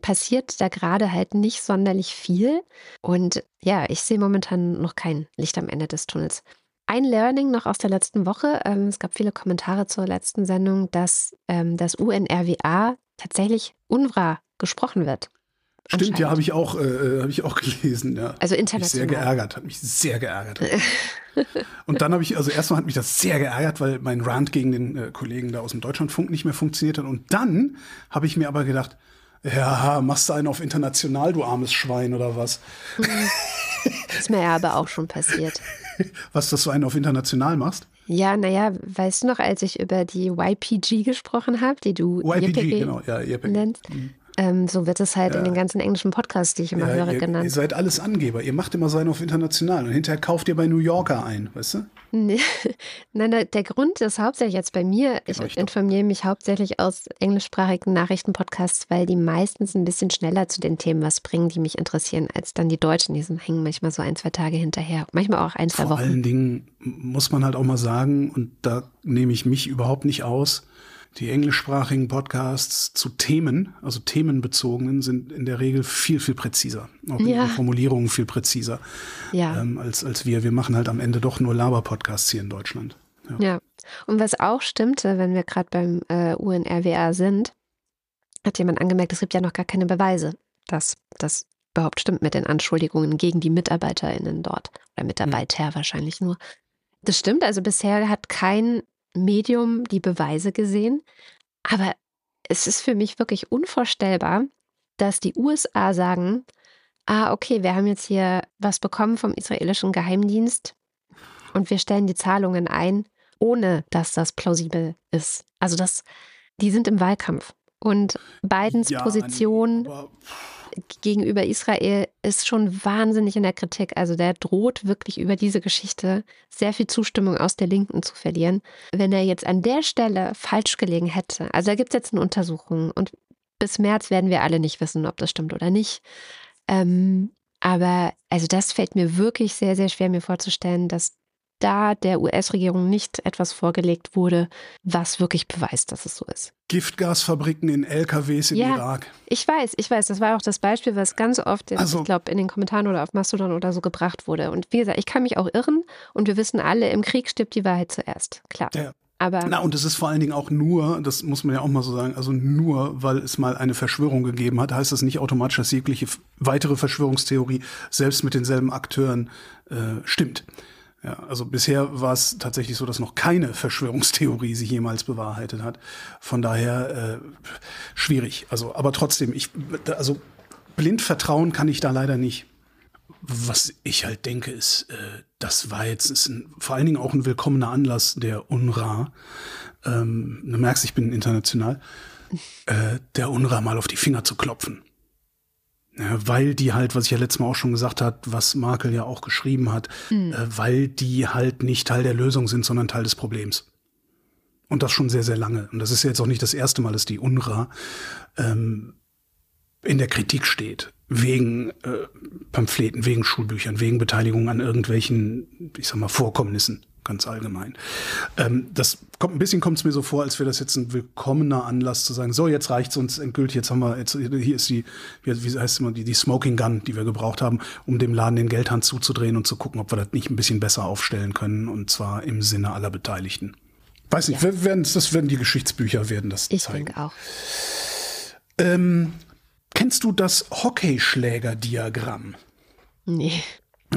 passiert da gerade halt nicht sonderlich viel. Und ja, ich sehe momentan noch kein Licht am Ende des Tunnels. Ein Learning noch aus der letzten Woche. Ähm, es gab viele Kommentare zur letzten Sendung, dass ähm, das UNRWA tatsächlich UNRWA gesprochen wird. Stimmt, ja, habe ich auch, äh, äh habe ich auch gelesen. Ja. Also international. Mich sehr geärgert, hat mich sehr geärgert. und dann habe ich, also erstmal hat mich das sehr geärgert, weil mein Rant gegen den äh, Kollegen da aus dem Deutschlandfunk nicht mehr funktioniert hat. Und dann habe ich mir aber gedacht, ja, machst du einen auf international, du armes Schwein oder was? ist mir ja aber auch schon passiert. Was, dass du einen auf international machst? Ja, naja, weißt du noch, als ich über die YPG gesprochen habe, die du YPG, genau, ja, YPG. nennst? Mhm. Ähm, so wird es halt ja. in den ganzen englischen Podcasts, die ich immer ja, höre, ihr, genannt. Ihr seid alles Angeber. Ihr macht immer sein auf international und hinterher kauft ihr bei New Yorker ein, weißt du? Nee. Nein, der Grund ist hauptsächlich jetzt bei mir, ich genau, informiere mich hauptsächlich aus englischsprachigen Nachrichtenpodcasts, weil die meistens ein bisschen schneller zu den Themen was bringen, die mich interessieren, als dann die Deutschen. Die sind, hängen manchmal so ein, zwei Tage hinterher. Manchmal auch ein, zwei Vor Wochen. Vor allen Dingen muss man halt auch mal sagen, und da nehme ich mich überhaupt nicht aus, die englischsprachigen Podcasts zu Themen, also themenbezogenen, sind in der Regel viel, viel präziser. Auch ja. Formulierungen viel präziser ja. ähm, als, als wir. Wir machen halt am Ende doch nur Laber-Podcasts hier in Deutschland. Ja. ja. Und was auch stimmte, wenn wir gerade beim äh, UNRWA sind, hat jemand angemerkt, es gibt ja noch gar keine Beweise, dass das überhaupt stimmt mit den Anschuldigungen gegen die MitarbeiterInnen dort. Oder Mitarbeiter mhm. wahrscheinlich nur. Das stimmt, also bisher hat kein Medium die Beweise gesehen. Aber es ist für mich wirklich unvorstellbar, dass die USA sagen, ah, okay, wir haben jetzt hier was bekommen vom israelischen Geheimdienst und wir stellen die Zahlungen ein, ohne dass das plausibel ist. Also das, die sind im Wahlkampf. Und Bidens ja, Position gegenüber Israel ist schon wahnsinnig in der Kritik. Also der droht wirklich über diese Geschichte sehr viel Zustimmung aus der Linken zu verlieren. Wenn er jetzt an der Stelle falsch gelegen hätte, also da gibt es jetzt eine Untersuchung und bis März werden wir alle nicht wissen, ob das stimmt oder nicht. Ähm, aber also das fällt mir wirklich sehr, sehr schwer, mir vorzustellen, dass da der US-Regierung nicht etwas vorgelegt wurde, was wirklich beweist, dass es so ist. Giftgasfabriken in LKWs im ja, Irak. Ich weiß, ich weiß. Das war auch das Beispiel, was ganz oft, in, also, ich glaube, in den Kommentaren oder auf Mastodon oder so gebracht wurde. Und wie gesagt, ich kann mich auch irren und wir wissen alle, im Krieg stirbt die Wahrheit zuerst. Klar. Ja. Aber Na, und es ist vor allen Dingen auch nur, das muss man ja auch mal so sagen, also nur, weil es mal eine Verschwörung gegeben hat, heißt das nicht automatisch, dass jegliche weitere Verschwörungstheorie selbst mit denselben Akteuren äh, stimmt. Ja, also bisher war es tatsächlich so, dass noch keine Verschwörungstheorie sich jemals bewahrheitet hat. Von daher äh, schwierig. Also, aber trotzdem, ich, also blind vertrauen kann ich da leider nicht. Was ich halt denke, ist, äh, das war jetzt ist ein, vor allen Dingen auch ein willkommener Anlass der UNRWA. Ähm, du merkst, ich bin international. Äh, der UNRWA mal auf die Finger zu klopfen. Ja, weil die halt, was ich ja letztes Mal auch schon gesagt hat, was Markel ja auch geschrieben hat, mhm. äh, weil die halt nicht Teil der Lösung sind, sondern Teil des Problems. Und das schon sehr, sehr lange. Und das ist ja jetzt auch nicht das erste Mal, dass die UNRWA ähm, in der Kritik steht. Wegen äh, Pamphleten, wegen Schulbüchern, wegen Beteiligung an irgendwelchen, ich sag mal, Vorkommnissen ganz allgemein. Ähm, das kommt ein bisschen kommt es mir so vor, als wäre das jetzt ein willkommener Anlass zu sagen, so jetzt reicht's uns endgültig, jetzt haben wir jetzt hier ist die wie, wie heißt es immer die, die Smoking Gun, die wir gebraucht haben, um dem Laden den Geldhand zuzudrehen und zu gucken, ob wir das nicht ein bisschen besser aufstellen können und zwar im Sinne aller Beteiligten. Weiß nicht, ja. werden, das werden die Geschichtsbücher werden das ich zeigen. Ich denke auch. Ähm, kennst du das Hockeyschlägerdiagramm? Nee.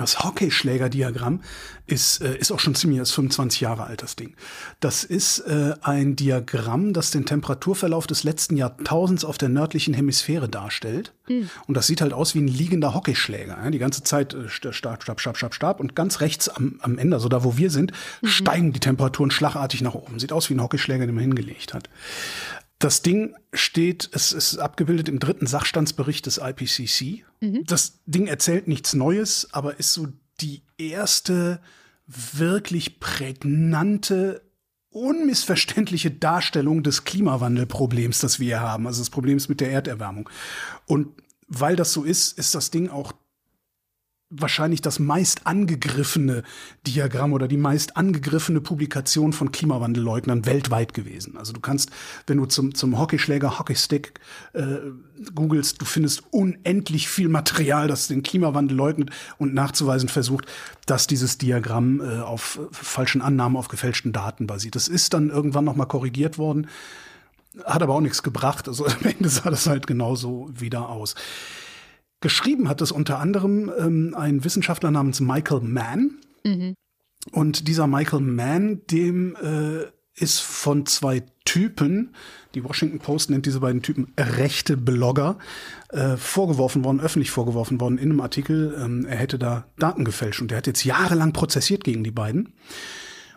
Das Hockeyschlägerdiagramm ist, äh, ist auch schon ziemlich, ist 25 Jahre alt, das Ding. Das ist äh, ein Diagramm, das den Temperaturverlauf des letzten Jahrtausends auf der nördlichen Hemisphäre darstellt. Mhm. Und das sieht halt aus wie ein liegender Hockeyschläger. Ja? Die ganze Zeit äh, stab, stab, stab, stab, stab. Und ganz rechts am, am Ende, also da wo wir sind, mhm. steigen die Temperaturen schlagartig nach oben. Sieht aus wie ein Hockeyschläger, den man hingelegt hat. Das Ding steht, es ist abgebildet im dritten Sachstandsbericht des IPCC. Mhm. Das Ding erzählt nichts Neues, aber ist so die erste wirklich prägnante, unmissverständliche Darstellung des Klimawandelproblems, das wir hier haben, also des Problems mit der Erderwärmung. Und weil das so ist, ist das Ding auch wahrscheinlich das meist angegriffene Diagramm oder die meist angegriffene Publikation von Klimawandelleugnern weltweit gewesen. Also du kannst, wenn du zum, zum Hockeyschläger, Hockeystick äh, googelst, du findest unendlich viel Material, das den Klimawandel leugnet und nachzuweisen versucht, dass dieses Diagramm äh, auf falschen Annahmen, auf gefälschten Daten basiert. Das ist dann irgendwann nochmal korrigiert worden, hat aber auch nichts gebracht. Also am Ende sah das halt genauso wieder aus. Geschrieben hat es unter anderem ähm, ein Wissenschaftler namens Michael Mann. Mhm. Und dieser Michael Mann, dem äh, ist von zwei Typen, die Washington Post nennt diese beiden Typen rechte Blogger, äh, vorgeworfen worden, öffentlich vorgeworfen worden in einem Artikel, ähm, er hätte da Daten gefälscht. Und er hat jetzt jahrelang prozessiert gegen die beiden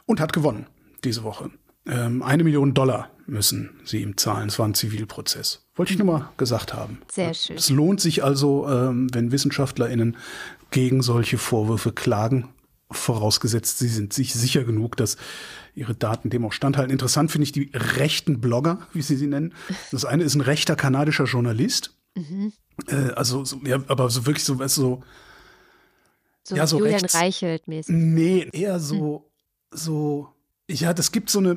und hat gewonnen diese Woche. Ähm, eine Million Dollar müssen sie ihm zahlen. Es war ein Zivilprozess. Wollte ich nur mal gesagt haben. Sehr schön. Es lohnt sich also, ähm, wenn WissenschaftlerInnen gegen solche Vorwürfe klagen, vorausgesetzt, sie sind sich sicher genug, dass ihre Daten dem auch standhalten. Interessant finde ich die rechten Blogger, wie sie sie nennen. Das eine ist ein rechter kanadischer Journalist. Mhm. Äh, also, so, ja, aber so wirklich so, weißt so, so ja, so Julian Reichelt mäßig. Nee, eher so, mhm. so ja, das gibt so eine,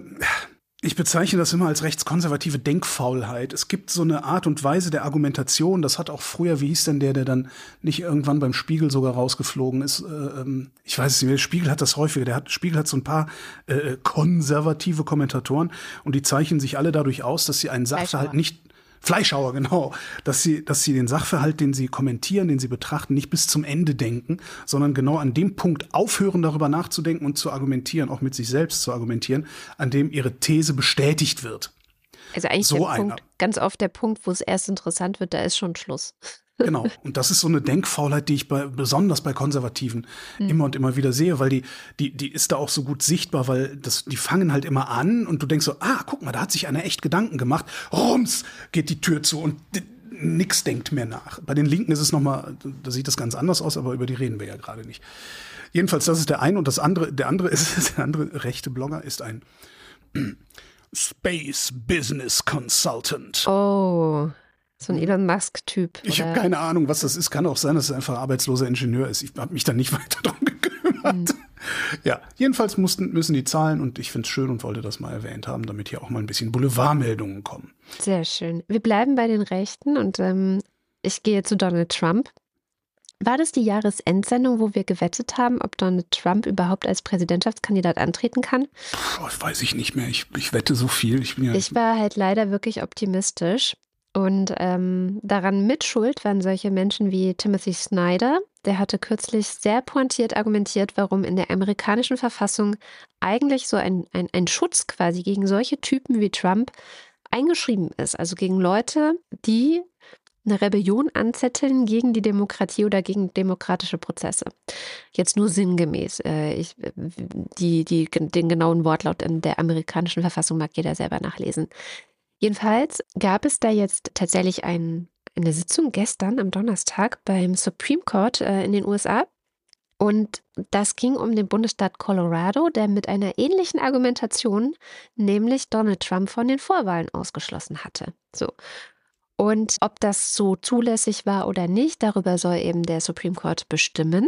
ich bezeichne das immer als rechtskonservative Denkfaulheit. Es gibt so eine Art und Weise der Argumentation, das hat auch früher, wie hieß denn der, der dann nicht irgendwann beim Spiegel sogar rausgeflogen ist? Äh, ähm, ich weiß es nicht, der Spiegel hat das häufiger, der hat, Spiegel hat so ein paar äh, konservative Kommentatoren und die zeichnen sich alle dadurch aus, dass sie einen Sachverhalt nicht Fleischhauer, genau, dass sie, dass sie den Sachverhalt, den sie kommentieren, den sie betrachten, nicht bis zum Ende denken, sondern genau an dem Punkt aufhören, darüber nachzudenken und zu argumentieren, auch mit sich selbst zu argumentieren, an dem ihre These bestätigt wird. Also eigentlich so der Punkt, ganz oft der Punkt, wo es erst interessant wird, da ist schon Schluss. Genau. Und das ist so eine Denkfaulheit, die ich bei, besonders bei Konservativen mhm. immer und immer wieder sehe, weil die, die, die ist da auch so gut sichtbar, weil das, die fangen halt immer an und du denkst so, ah, guck mal, da hat sich einer echt Gedanken gemacht. Rums geht die Tür zu und nix denkt mehr nach. Bei den Linken ist es nochmal, da sieht das ganz anders aus, aber über die reden wir ja gerade nicht. Jedenfalls, das ist der eine und das andere, der andere ist, der andere rechte Blogger ist ein Space Business Consultant. Oh. So ein Elon Musk-Typ. Ich habe keine Ahnung, was das ist. Kann auch sein, dass es einfach arbeitsloser Ingenieur ist. Ich habe mich da nicht weiter drum gekümmert. Mhm. Ja, jedenfalls mussten, müssen die zahlen und ich finde es schön und wollte das mal erwähnt haben, damit hier auch mal ein bisschen Boulevardmeldungen kommen. Sehr schön. Wir bleiben bei den Rechten und ähm, ich gehe zu Donald Trump. War das die Jahresendsendung, wo wir gewettet haben, ob Donald Trump überhaupt als Präsidentschaftskandidat antreten kann? Puh, weiß ich nicht mehr. Ich, ich wette so viel. Ich, bin ja ich war halt leider wirklich optimistisch. Und ähm, daran mitschuld waren solche Menschen wie Timothy Snyder. Der hatte kürzlich sehr pointiert argumentiert, warum in der amerikanischen Verfassung eigentlich so ein, ein, ein Schutz quasi gegen solche Typen wie Trump eingeschrieben ist. Also gegen Leute, die eine Rebellion anzetteln gegen die Demokratie oder gegen demokratische Prozesse. Jetzt nur sinngemäß. Äh, ich, die, die, den genauen Wortlaut in der amerikanischen Verfassung mag jeder selber nachlesen. Jedenfalls gab es da jetzt tatsächlich ein, eine Sitzung gestern am Donnerstag beim Supreme Court äh, in den USA. Und das ging um den Bundesstaat Colorado, der mit einer ähnlichen Argumentation, nämlich Donald Trump von den Vorwahlen ausgeschlossen hatte. So. Und ob das so zulässig war oder nicht, darüber soll eben der Supreme Court bestimmen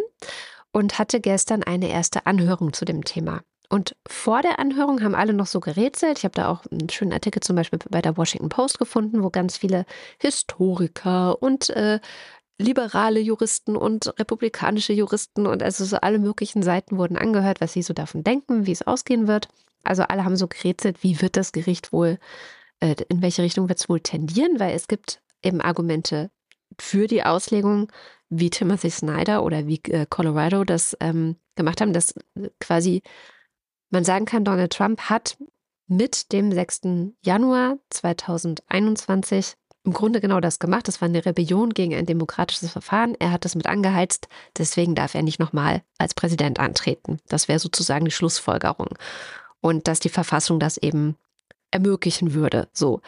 und hatte gestern eine erste Anhörung zu dem Thema. Und vor der Anhörung haben alle noch so gerätselt. Ich habe da auch einen schönen Artikel zum Beispiel bei der Washington Post gefunden, wo ganz viele Historiker und äh, liberale Juristen und republikanische Juristen und also so alle möglichen Seiten wurden angehört, was sie so davon denken, wie es ausgehen wird. Also alle haben so gerätselt, wie wird das Gericht wohl, äh, in welche Richtung wird es wohl tendieren, weil es gibt eben Argumente für die Auslegung, wie Timothy Snyder oder wie äh, Colorado das ähm, gemacht haben, dass quasi man sagen kann, Donald Trump hat mit dem 6. Januar 2021 im Grunde genau das gemacht. Das war eine Rebellion gegen ein demokratisches Verfahren. Er hat das mit angeheizt. Deswegen darf er nicht nochmal als Präsident antreten. Das wäre sozusagen die Schlussfolgerung. Und dass die Verfassung das eben ermöglichen würde. So.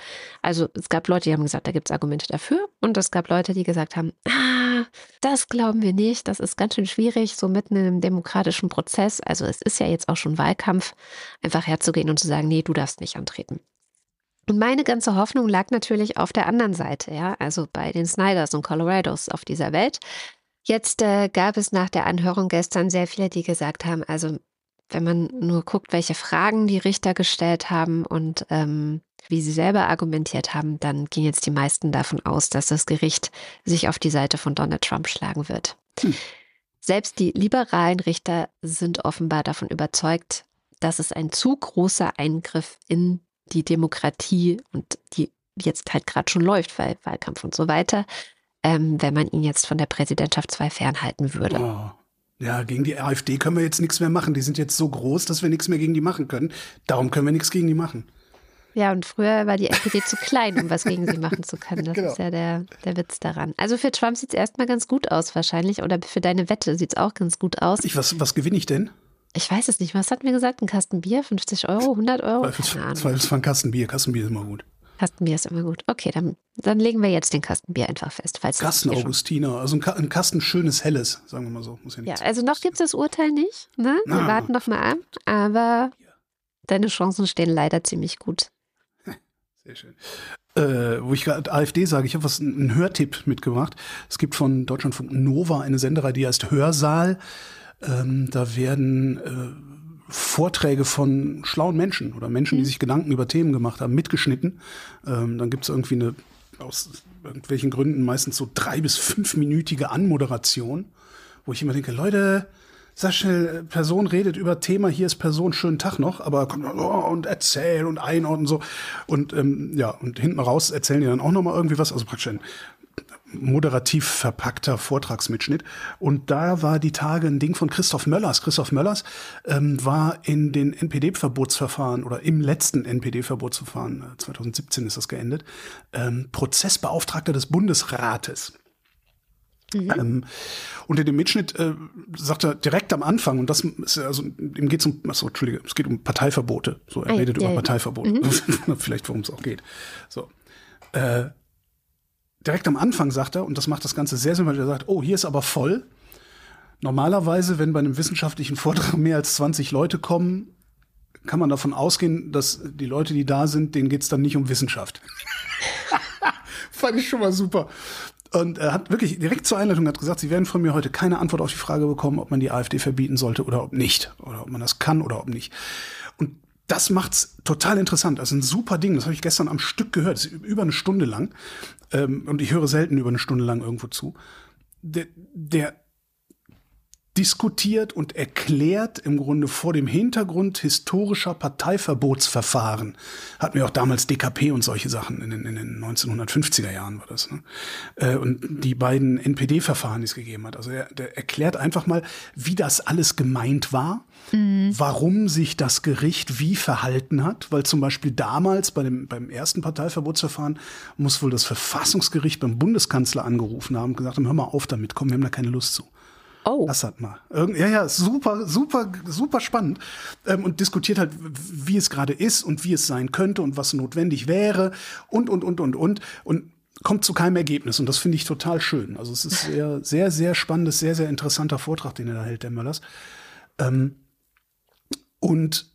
Also es gab Leute, die haben gesagt, da gibt es Argumente dafür. Und es gab Leute, die gesagt haben, ah, das glauben wir nicht, das ist ganz schön schwierig, so mitten in einem demokratischen Prozess. Also es ist ja jetzt auch schon Wahlkampf, einfach herzugehen und zu sagen, nee, du darfst nicht antreten. Und meine ganze Hoffnung lag natürlich auf der anderen Seite, ja, also bei den Snyders und Colorados auf dieser Welt. Jetzt äh, gab es nach der Anhörung gestern sehr viele, die gesagt haben, also wenn man nur guckt, welche Fragen die Richter gestellt haben und ähm, wie sie selber argumentiert haben, dann gehen jetzt die meisten davon aus, dass das Gericht sich auf die Seite von Donald Trump schlagen wird. Hm. Selbst die liberalen Richter sind offenbar davon überzeugt, dass es ein zu großer Eingriff in die Demokratie und die jetzt halt gerade schon läuft, weil Wahlkampf und so weiter, ähm, wenn man ihn jetzt von der Präsidentschaft zwei fernhalten würde. Oh. Ja, gegen die AfD können wir jetzt nichts mehr machen. Die sind jetzt so groß, dass wir nichts mehr gegen die machen können. Darum können wir nichts gegen die machen. Ja, und früher war die FDP zu klein, um was gegen sie machen zu können. Das genau. ist ja der, der Witz daran. Also für Trump sieht es erstmal ganz gut aus, wahrscheinlich. Oder für deine Wette sieht es auch ganz gut aus. Ich, was, was gewinne ich denn? Ich weiß es nicht. Was hatten wir gesagt? Ein Kasten Bier? 50 Euro? 100 Euro? Zweifelsfall ein Kasten Bier. Kasten Bier ist immer gut. Kastenbier ist immer gut. Okay, dann, dann legen wir jetzt den Kastenbier einfach fest. Falls Kasten Augustiner, also ein, Ka ein, Kasten schönes Helles, sagen wir mal so. ja, ja also noch gibt es das Urteil nicht. Ne? Wir Na, warten noch mal ab, aber deine Chancen stehen leider ziemlich gut. Sehr schön. Äh, wo ich gerade AfD sage, ich habe was einen Hörtipp mitgebracht. Es gibt von Deutschlandfunk Nova eine Senderei, die heißt Hörsaal. Ähm, da werden äh, Vorträge von schlauen Menschen oder Menschen, die mhm. sich Gedanken über Themen gemacht haben, mitgeschnitten. Ähm, dann gibt es irgendwie eine, aus irgendwelchen Gründen meistens so drei- bis fünfminütige Anmoderation, wo ich immer denke, Leute, sag schnell, Person redet über Thema, hier ist Person, schönen Tag noch, aber kommt oh, und erzähl und einordnen so. Und ähm, ja, und hinten raus erzählen die dann auch noch mal irgendwie was, also praktisch ein moderativ verpackter Vortragsmitschnitt. Und da war die Tage ein Ding von Christoph Möllers. Christoph Möllers ähm, war in den NPD-Verbotsverfahren oder im letzten NPD-Verbotsverfahren, 2017 äh, ist das geendet, ähm, Prozessbeauftragter des Bundesrates. Mhm. Ähm, und in dem Mitschnitt äh, sagt er direkt am Anfang, und das ist also, ihm geht es um, achso, Entschuldige, es geht um Parteiverbote. So, er ah, redet ja, über ja. Parteiverbote. Mhm. Vielleicht, worum es auch geht. So. Äh, direkt am Anfang sagt er, und das macht das Ganze sehr sympathisch, er sagt, oh, hier ist aber voll. Normalerweise, wenn bei einem wissenschaftlichen Vortrag mehr als 20 Leute kommen, kann man davon ausgehen, dass die Leute, die da sind, denen geht es dann nicht um Wissenschaft. Fand ich schon mal super. Und er hat wirklich direkt zur Einleitung hat gesagt, Sie werden von mir heute keine Antwort auf die Frage bekommen, ob man die AfD verbieten sollte oder ob nicht. Oder ob man das kann oder ob nicht. Und das macht's total interessant. Das ist ein super Ding. Das habe ich gestern am Stück gehört. Das ist über eine Stunde lang. Ähm, und ich höre selten über eine Stunde lang irgendwo zu. Der, der diskutiert und erklärt im Grunde vor dem Hintergrund historischer Parteiverbotsverfahren. Hatten wir auch damals DKP und solche Sachen in den, in den 1950er Jahren war das. Ne? Äh, und die beiden NPD-Verfahren, die es gegeben hat. Also er der erklärt einfach mal, wie das alles gemeint war, mhm. warum sich das Gericht wie verhalten hat, weil zum Beispiel damals bei dem, beim ersten Parteiverbotsverfahren muss wohl das Verfassungsgericht beim Bundeskanzler angerufen haben und gesagt haben, hör mal auf damit, komm, wir haben da keine Lust zu. Oh. Das hat mal. Irgend, ja, ja, super, super, super spannend. Ähm, und diskutiert halt, wie es gerade ist und wie es sein könnte und was notwendig wäre und, und, und, und, und. Und kommt zu keinem Ergebnis. Und das finde ich total schön. Also es ist sehr, sehr, sehr spannendes, sehr, sehr interessanter Vortrag, den er da hält, der Möllers. Ähm, und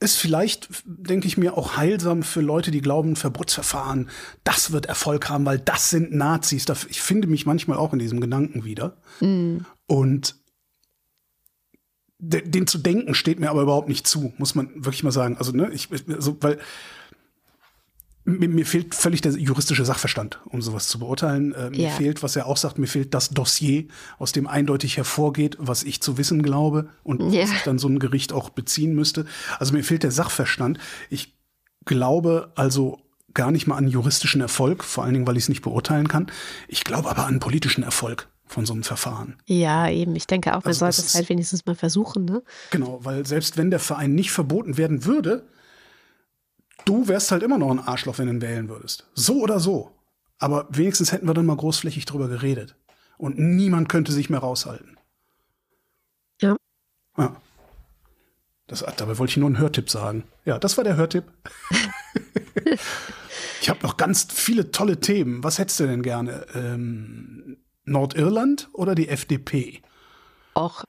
ist vielleicht, denke ich mir, auch heilsam für Leute, die glauben, Verbotsverfahren, das wird Erfolg haben, weil das sind Nazis. Ich finde mich manchmal auch in diesem Gedanken wieder. Mhm. Und den zu denken steht mir aber überhaupt nicht zu, muss man wirklich mal sagen. Also, ne, ich, also, weil mir, mir, fehlt völlig der juristische Sachverstand, um sowas zu beurteilen. Äh, mir ja. fehlt, was er auch sagt, mir fehlt das Dossier, aus dem eindeutig hervorgeht, was ich zu wissen glaube und ja. was ich dann so ein Gericht auch beziehen müsste. Also mir fehlt der Sachverstand. Ich glaube also gar nicht mal an juristischen Erfolg, vor allen Dingen, weil ich es nicht beurteilen kann. Ich glaube aber an politischen Erfolg von so einem Verfahren. Ja, eben. Ich denke auch, man also sollte es halt wenigstens mal versuchen. Ne? Genau, weil selbst wenn der Verein nicht verboten werden würde, du wärst halt immer noch ein Arschloch, wenn du ihn wählen würdest. So oder so. Aber wenigstens hätten wir dann mal großflächig drüber geredet. Und niemand könnte sich mehr raushalten. Ja. Ja. Das, dabei wollte ich nur einen Hörtipp sagen. Ja, das war der Hörtipp. ich habe noch ganz viele tolle Themen. Was hättest du denn gerne? Ähm, Nordirland oder die FDP? Auch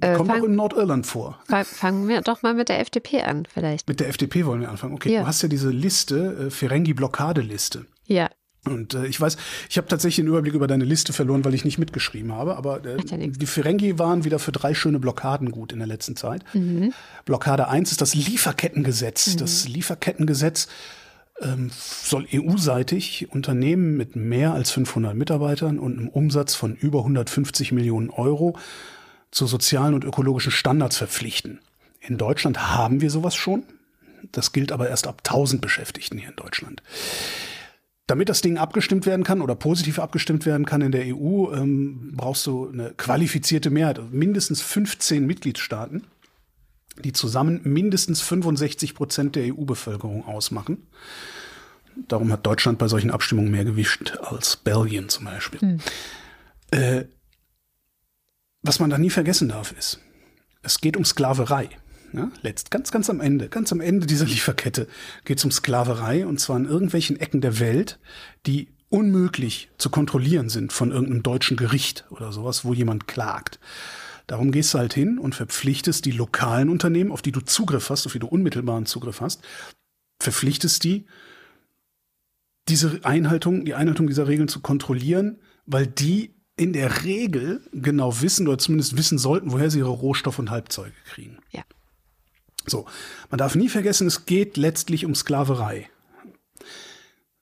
äh, kommt fang, auch in Nordirland vor. Fangen wir doch mal mit der FDP an, vielleicht. Mit der FDP wollen wir anfangen. Okay, ja. du hast ja diese Liste, äh, Ferengi-Blockadeliste. Ja. Und äh, ich weiß, ich habe tatsächlich den Überblick über deine Liste verloren, weil ich nicht mitgeschrieben habe. Aber äh, ja die Ferengi waren wieder für drei schöne Blockaden gut in der letzten Zeit. Mhm. Blockade 1 ist das Lieferkettengesetz. Mhm. Das Lieferkettengesetz ähm, soll EU-seitig Unternehmen mit mehr als 500 Mitarbeitern und einem Umsatz von über 150 Millionen Euro zu sozialen und ökologischen Standards verpflichten. In Deutschland haben wir sowas schon. Das gilt aber erst ab 1000 Beschäftigten hier in Deutschland. Damit das Ding abgestimmt werden kann oder positiv abgestimmt werden kann in der EU, ähm, brauchst du eine qualifizierte Mehrheit, also mindestens 15 Mitgliedstaaten, die zusammen mindestens 65 Prozent der EU-Bevölkerung ausmachen. Darum hat Deutschland bei solchen Abstimmungen mehr Gewicht als Belgien zum Beispiel. Hm. Äh, was man da nie vergessen darf, ist, es geht um Sklaverei. Ja, letzt, ganz, ganz am Ende, ganz am Ende dieser Lieferkette geht es um Sklaverei und zwar in irgendwelchen Ecken der Welt, die unmöglich zu kontrollieren sind von irgendeinem deutschen Gericht oder sowas, wo jemand klagt. Darum gehst du halt hin und verpflichtest die lokalen Unternehmen, auf die du Zugriff hast, auf die du unmittelbaren Zugriff hast, verpflichtest die, diese Einhaltung, die Einhaltung dieser Regeln zu kontrollieren, weil die in der Regel genau wissen oder zumindest wissen sollten, woher sie ihre Rohstoffe und Halbzeuge kriegen. Ja. So, man darf nie vergessen, es geht letztlich um Sklaverei.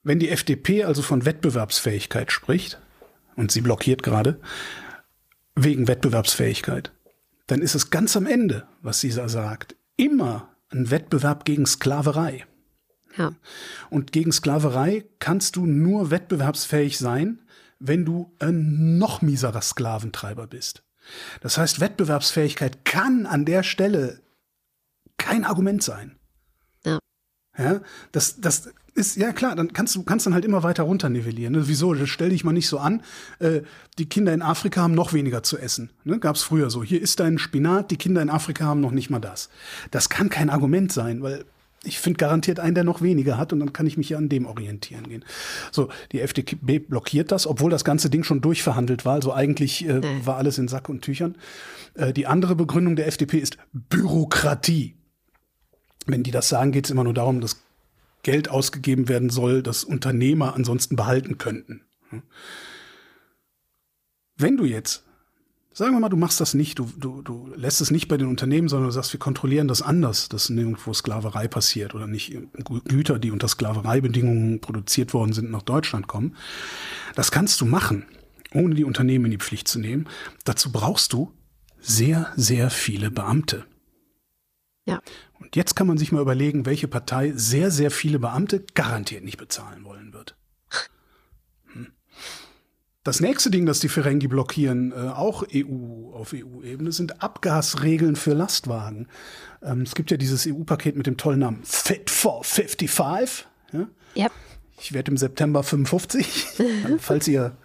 Wenn die FDP also von Wettbewerbsfähigkeit spricht, und sie blockiert gerade, wegen Wettbewerbsfähigkeit, dann ist es ganz am Ende, was sie da sagt, immer ein Wettbewerb gegen Sklaverei. Ja. Und gegen Sklaverei kannst du nur wettbewerbsfähig sein, wenn du ein noch mieserer Sklaventreiber bist. Das heißt, Wettbewerbsfähigkeit kann an der Stelle kein Argument sein. Ja. Ja, das, das ist, ja klar, dann kannst du kannst dann halt immer weiter runter nivellieren. Ne? Wieso? Stell dich mal nicht so an. Äh, die Kinder in Afrika haben noch weniger zu essen. Ne? Gab es früher so. Hier ist dein Spinat, die Kinder in Afrika haben noch nicht mal das. Das kann kein Argument sein, weil ich finde garantiert einen, der noch weniger hat und dann kann ich mich ja an dem orientieren gehen. So, die FDP blockiert das, obwohl das ganze Ding schon durchverhandelt war. Also eigentlich äh, mhm. war alles in Sack und Tüchern. Äh, die andere Begründung der FDP ist Bürokratie. Wenn die das sagen, geht es immer nur darum, dass Geld ausgegeben werden soll, das Unternehmer ansonsten behalten könnten. Wenn du jetzt Sagen wir mal, du machst das nicht, du, du, du lässt es nicht bei den Unternehmen, sondern du sagst, wir kontrollieren das anders, dass nirgendwo Sklaverei passiert oder nicht Güter, die unter Sklavereibedingungen produziert worden sind, nach Deutschland kommen. Das kannst du machen, ohne die Unternehmen in die Pflicht zu nehmen. Dazu brauchst du sehr, sehr viele Beamte. Ja. Und jetzt kann man sich mal überlegen, welche Partei sehr, sehr viele Beamte garantiert nicht bezahlen wollen wird. Das nächste Ding, das die Ferengi blockieren, äh, auch EU auf EU-Ebene, sind Abgasregeln für Lastwagen. Ähm, es gibt ja dieses EU-Paket mit dem tollen Namen Fit for 55. Ja? Yep. Ich werde im September 55, falls ihr,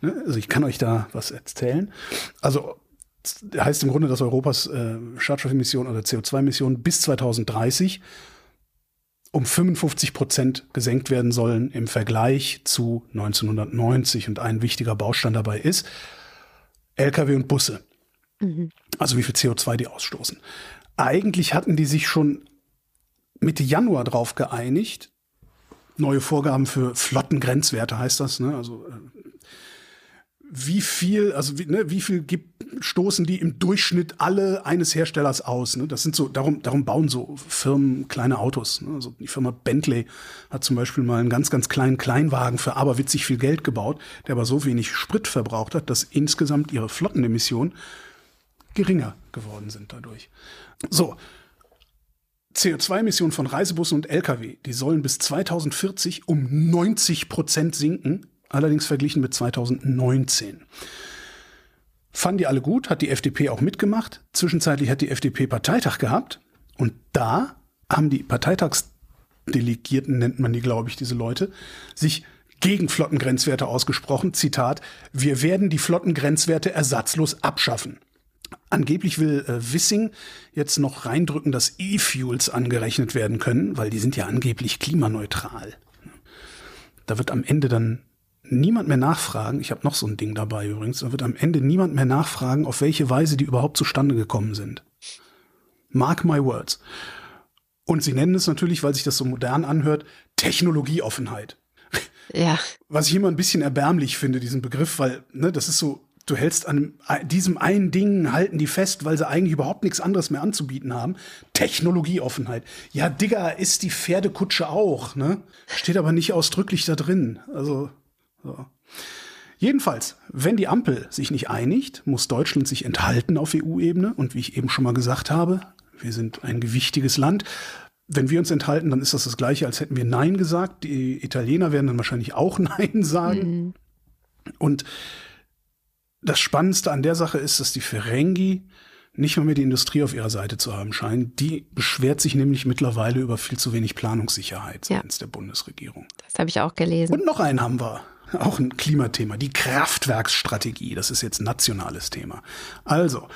ne, also ich kann euch da was erzählen. Also heißt im Grunde, dass Europas äh, Schadstoffemissionen oder CO2-Emissionen bis 2030 um 55 Prozent gesenkt werden sollen im Vergleich zu 1990. Und ein wichtiger Baustein dabei ist Lkw und Busse. Mhm. Also wie viel CO2 die ausstoßen. eigentlich hatten die sich schon Mitte Januar drauf geeinigt. Neue Vorgaben für Flottengrenzwerte heißt das, ne? Also äh, wie viel, also wie, ne, wie viel gibt, stoßen die im Durchschnitt alle eines Herstellers aus? Ne? Das sind so, darum, darum bauen so Firmen kleine Autos. Ne? Also die Firma Bentley hat zum Beispiel mal einen ganz, ganz kleinen Kleinwagen für aberwitzig viel Geld gebaut, der aber so wenig Sprit verbraucht hat, dass insgesamt ihre Flottenemissionen geringer geworden sind dadurch. So. CO2-Emissionen von Reisebussen und Lkw, die sollen bis 2040 um 90 Prozent sinken allerdings verglichen mit 2019. Fanden die alle gut, hat die FDP auch mitgemacht. Zwischenzeitlich hat die FDP Parteitag gehabt und da haben die Parteitagsdelegierten, nennt man die, glaube ich, diese Leute, sich gegen Flottengrenzwerte ausgesprochen. Zitat, wir werden die Flottengrenzwerte ersatzlos abschaffen. Angeblich will äh, Wissing jetzt noch reindrücken, dass E-Fuels angerechnet werden können, weil die sind ja angeblich klimaneutral. Da wird am Ende dann niemand mehr nachfragen, ich habe noch so ein Ding dabei übrigens, da wird am Ende niemand mehr nachfragen, auf welche Weise die überhaupt zustande gekommen sind. Mark my words. Und sie nennen es natürlich, weil sich das so modern anhört, Technologieoffenheit. Ja. Was ich immer ein bisschen erbärmlich finde, diesen Begriff, weil ne, das ist so, du hältst an diesem einen Ding, halten die fest, weil sie eigentlich überhaupt nichts anderes mehr anzubieten haben. Technologieoffenheit. Ja, Digga, ist die Pferdekutsche auch, ne? Steht aber nicht ausdrücklich da drin. Also, so. Jedenfalls, wenn die Ampel sich nicht einigt, muss Deutschland sich enthalten auf EU-Ebene. Und wie ich eben schon mal gesagt habe, wir sind ein gewichtiges Land. Wenn wir uns enthalten, dann ist das das Gleiche, als hätten wir Nein gesagt. Die Italiener werden dann wahrscheinlich auch Nein sagen. Mhm. Und das Spannendste an der Sache ist, dass die Ferengi nicht mal mehr die Industrie auf ihrer Seite zu haben scheinen. Die beschwert sich nämlich mittlerweile über viel zu wenig Planungssicherheit seitens ja. der Bundesregierung. Das habe ich auch gelesen. Und noch einen haben wir. Auch ein Klimathema, die Kraftwerksstrategie, das ist jetzt ein nationales Thema. Also,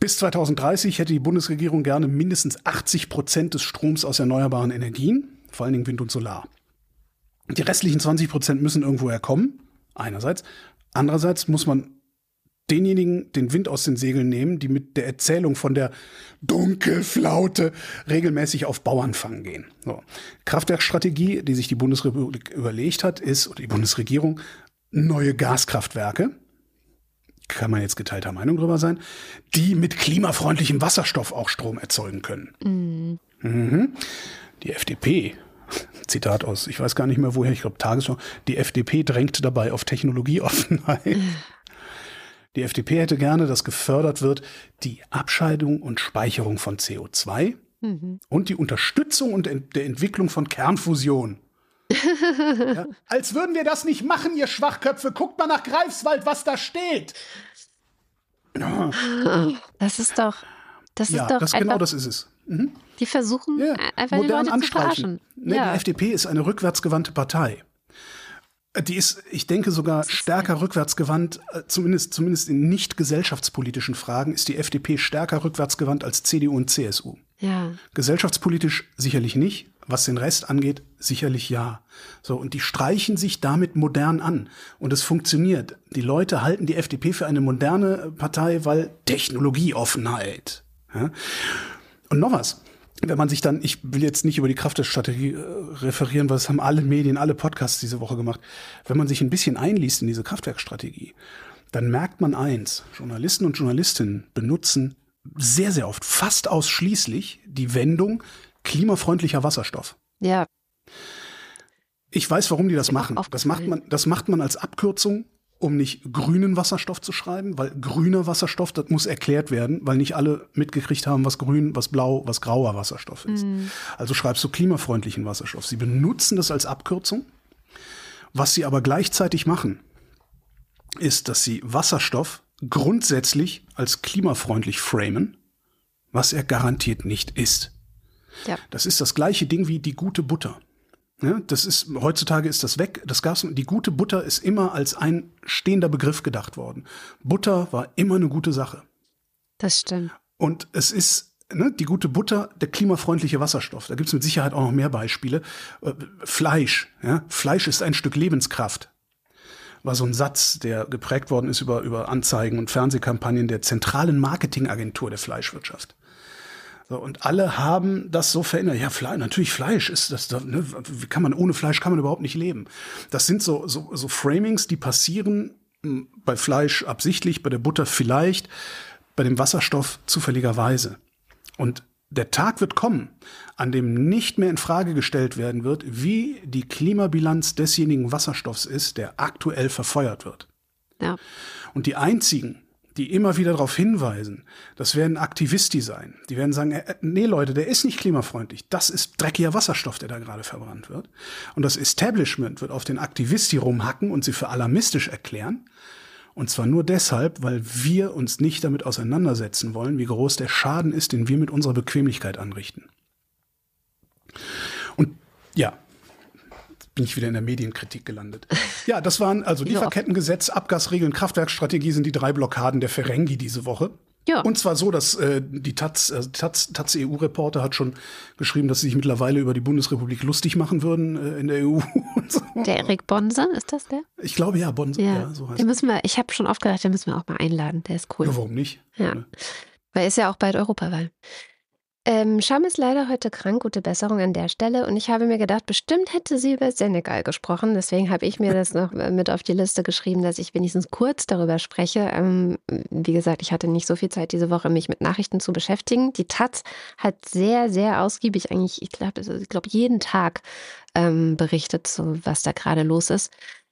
bis 2030 hätte die Bundesregierung gerne mindestens 80 Prozent des Stroms aus erneuerbaren Energien, vor allen Dingen Wind und Solar. Die restlichen 20 Prozent müssen irgendwoher kommen, einerseits. Andererseits muss man denjenigen den Wind aus den Segeln nehmen, die mit der Erzählung von der Dunkelflaute regelmäßig auf Bauernfang gehen. So. Kraftwerkstrategie, die sich die Bundesrepublik überlegt hat, ist, oder die Bundesregierung, neue Gaskraftwerke, kann man jetzt geteilter Meinung drüber sein, die mit klimafreundlichem Wasserstoff auch Strom erzeugen können. Mhm. Mhm. Die FDP, Zitat aus, ich weiß gar nicht mehr woher, ich glaube Tagesschau, die FDP drängt dabei auf Technologieoffenheit. Die FDP hätte gerne, dass gefördert wird die Abscheidung und Speicherung von CO2 mhm. und die Unterstützung und ent der Entwicklung von Kernfusion. ja, als würden wir das nicht machen, ihr Schwachköpfe. Guckt mal nach Greifswald, was da steht. Das ist doch. Das ja, ist doch das, genau das ist es. Mhm. Die versuchen ja, einfach modern die Leute zu verarschen. Nee, ja. Die FDP ist eine rückwärtsgewandte Partei. Die ist, ich denke, sogar stärker rückwärtsgewandt, äh, zumindest, zumindest in nicht gesellschaftspolitischen Fragen ist die FDP stärker rückwärtsgewandt als CDU und CSU. Ja. Gesellschaftspolitisch sicherlich nicht, was den Rest angeht, sicherlich ja. So, und die streichen sich damit modern an. Und es funktioniert. Die Leute halten die FDP für eine moderne Partei, weil Technologieoffenheit. Ja? Und noch was wenn man sich dann, ich will jetzt nicht über die Kraft der Strategie äh, referieren, weil das haben alle Medien, alle Podcasts diese Woche gemacht. Wenn man sich ein bisschen einliest in diese Kraftwerkstrategie, dann merkt man eins, Journalisten und Journalistinnen benutzen sehr, sehr oft, fast ausschließlich die Wendung klimafreundlicher Wasserstoff. Ja. Ich weiß, warum die das machen. Das macht man, das macht man als Abkürzung um nicht grünen Wasserstoff zu schreiben, weil grüner Wasserstoff, das muss erklärt werden, weil nicht alle mitgekriegt haben, was grün, was blau, was grauer Wasserstoff ist. Mhm. Also schreibst du klimafreundlichen Wasserstoff. Sie benutzen das als Abkürzung. Was sie aber gleichzeitig machen, ist, dass sie Wasserstoff grundsätzlich als klimafreundlich framen, was er garantiert nicht ist. Ja. Das ist das gleiche Ding wie die gute Butter. Ja, das ist, heutzutage ist das weg. Das Gas, die gute Butter ist immer als ein stehender Begriff gedacht worden. Butter war immer eine gute Sache. Das stimmt. Und es ist, ne, die gute Butter, der klimafreundliche Wasserstoff. Da gibt es mit Sicherheit auch noch mehr Beispiele. Äh, Fleisch, ja. Fleisch ist ein Stück Lebenskraft. War so ein Satz, der geprägt worden ist über, über Anzeigen und Fernsehkampagnen der zentralen Marketingagentur der Fleischwirtschaft. So, und alle haben das so verändert. Ja, Fleisch, natürlich Fleisch ist das, ne, wie kann man, ohne Fleisch kann man überhaupt nicht leben. Das sind so, so, so Framings, die passieren hm, bei Fleisch absichtlich, bei der Butter vielleicht, bei dem Wasserstoff zufälligerweise. Und der Tag wird kommen, an dem nicht mehr in Frage gestellt werden wird, wie die Klimabilanz desjenigen Wasserstoffs ist, der aktuell verfeuert wird. Ja. Und die einzigen, die immer wieder darauf hinweisen, das werden Aktivisti sein. Die werden sagen, äh, nee Leute, der ist nicht klimafreundlich. Das ist dreckiger Wasserstoff, der da gerade verbrannt wird. Und das Establishment wird auf den Aktivisti rumhacken und sie für alarmistisch erklären. Und zwar nur deshalb, weil wir uns nicht damit auseinandersetzen wollen, wie groß der Schaden ist, den wir mit unserer Bequemlichkeit anrichten. Und ja, bin ich wieder in der Medienkritik gelandet. Ja, das waren also Lieferkettengesetz, Abgasregeln, Kraftwerkstrategie sind die drei Blockaden der Ferengi diese Woche. Ja. Und zwar so, dass äh, die Taz, äh, Taz, Taz EU-Reporter hat schon geschrieben, dass sie sich mittlerweile über die Bundesrepublik lustig machen würden äh, in der EU. so. Der Erik Bonse, ist das der? Ich glaube ja, Bonse. Ja, ja so heißt den müssen wir, ich habe schon oft gedacht, den müssen wir auch mal einladen. Der ist cool. Ja, warum nicht? Ja. ja. Weil ist ja auch bald Europawahl. Ähm, Scham ist leider heute krank, gute Besserung an der Stelle. Und ich habe mir gedacht, bestimmt hätte sie über Senegal gesprochen. Deswegen habe ich mir das noch äh, mit auf die Liste geschrieben, dass ich wenigstens kurz darüber spreche. Ähm, wie gesagt, ich hatte nicht so viel Zeit diese Woche, mich mit Nachrichten zu beschäftigen. Die Taz hat sehr, sehr ausgiebig, eigentlich, ich glaube, ich glaube, jeden Tag ähm, berichtet, so, was da gerade los ist.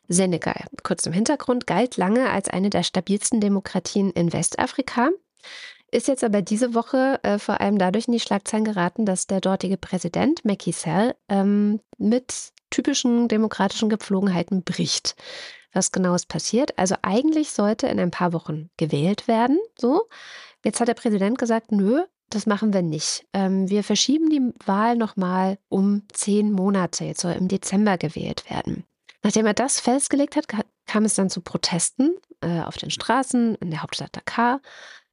Senegal, kurz im Hintergrund, galt lange als eine der stabilsten Demokratien in Westafrika. Ist jetzt aber diese Woche äh, vor allem dadurch in die Schlagzeilen geraten, dass der dortige Präsident Macky Sall ähm, mit typischen demokratischen Gepflogenheiten bricht. Was genau ist passiert? Also eigentlich sollte in ein paar Wochen gewählt werden. So, jetzt hat der Präsident gesagt, nö, das machen wir nicht. Ähm, wir verschieben die Wahl nochmal um zehn Monate. Jetzt soll im Dezember gewählt werden. Nachdem er das festgelegt hat, kam es dann zu Protesten äh, auf den Straßen in der Hauptstadt Dakar.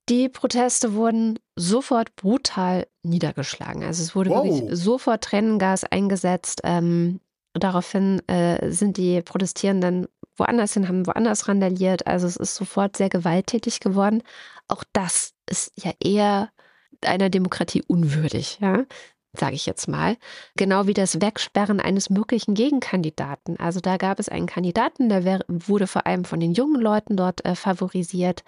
Die Proteste wurden sofort brutal niedergeschlagen. Also es wurde wow. wirklich sofort Tränengas eingesetzt. Ähm, daraufhin äh, sind die Protestierenden woanders hin, haben woanders randaliert. Also es ist sofort sehr gewalttätig geworden. Auch das ist ja eher einer Demokratie unwürdig, ja, sage ich jetzt mal. Genau wie das Wegsperren eines möglichen Gegenkandidaten. Also da gab es einen Kandidaten, der wurde vor allem von den jungen Leuten dort äh, favorisiert.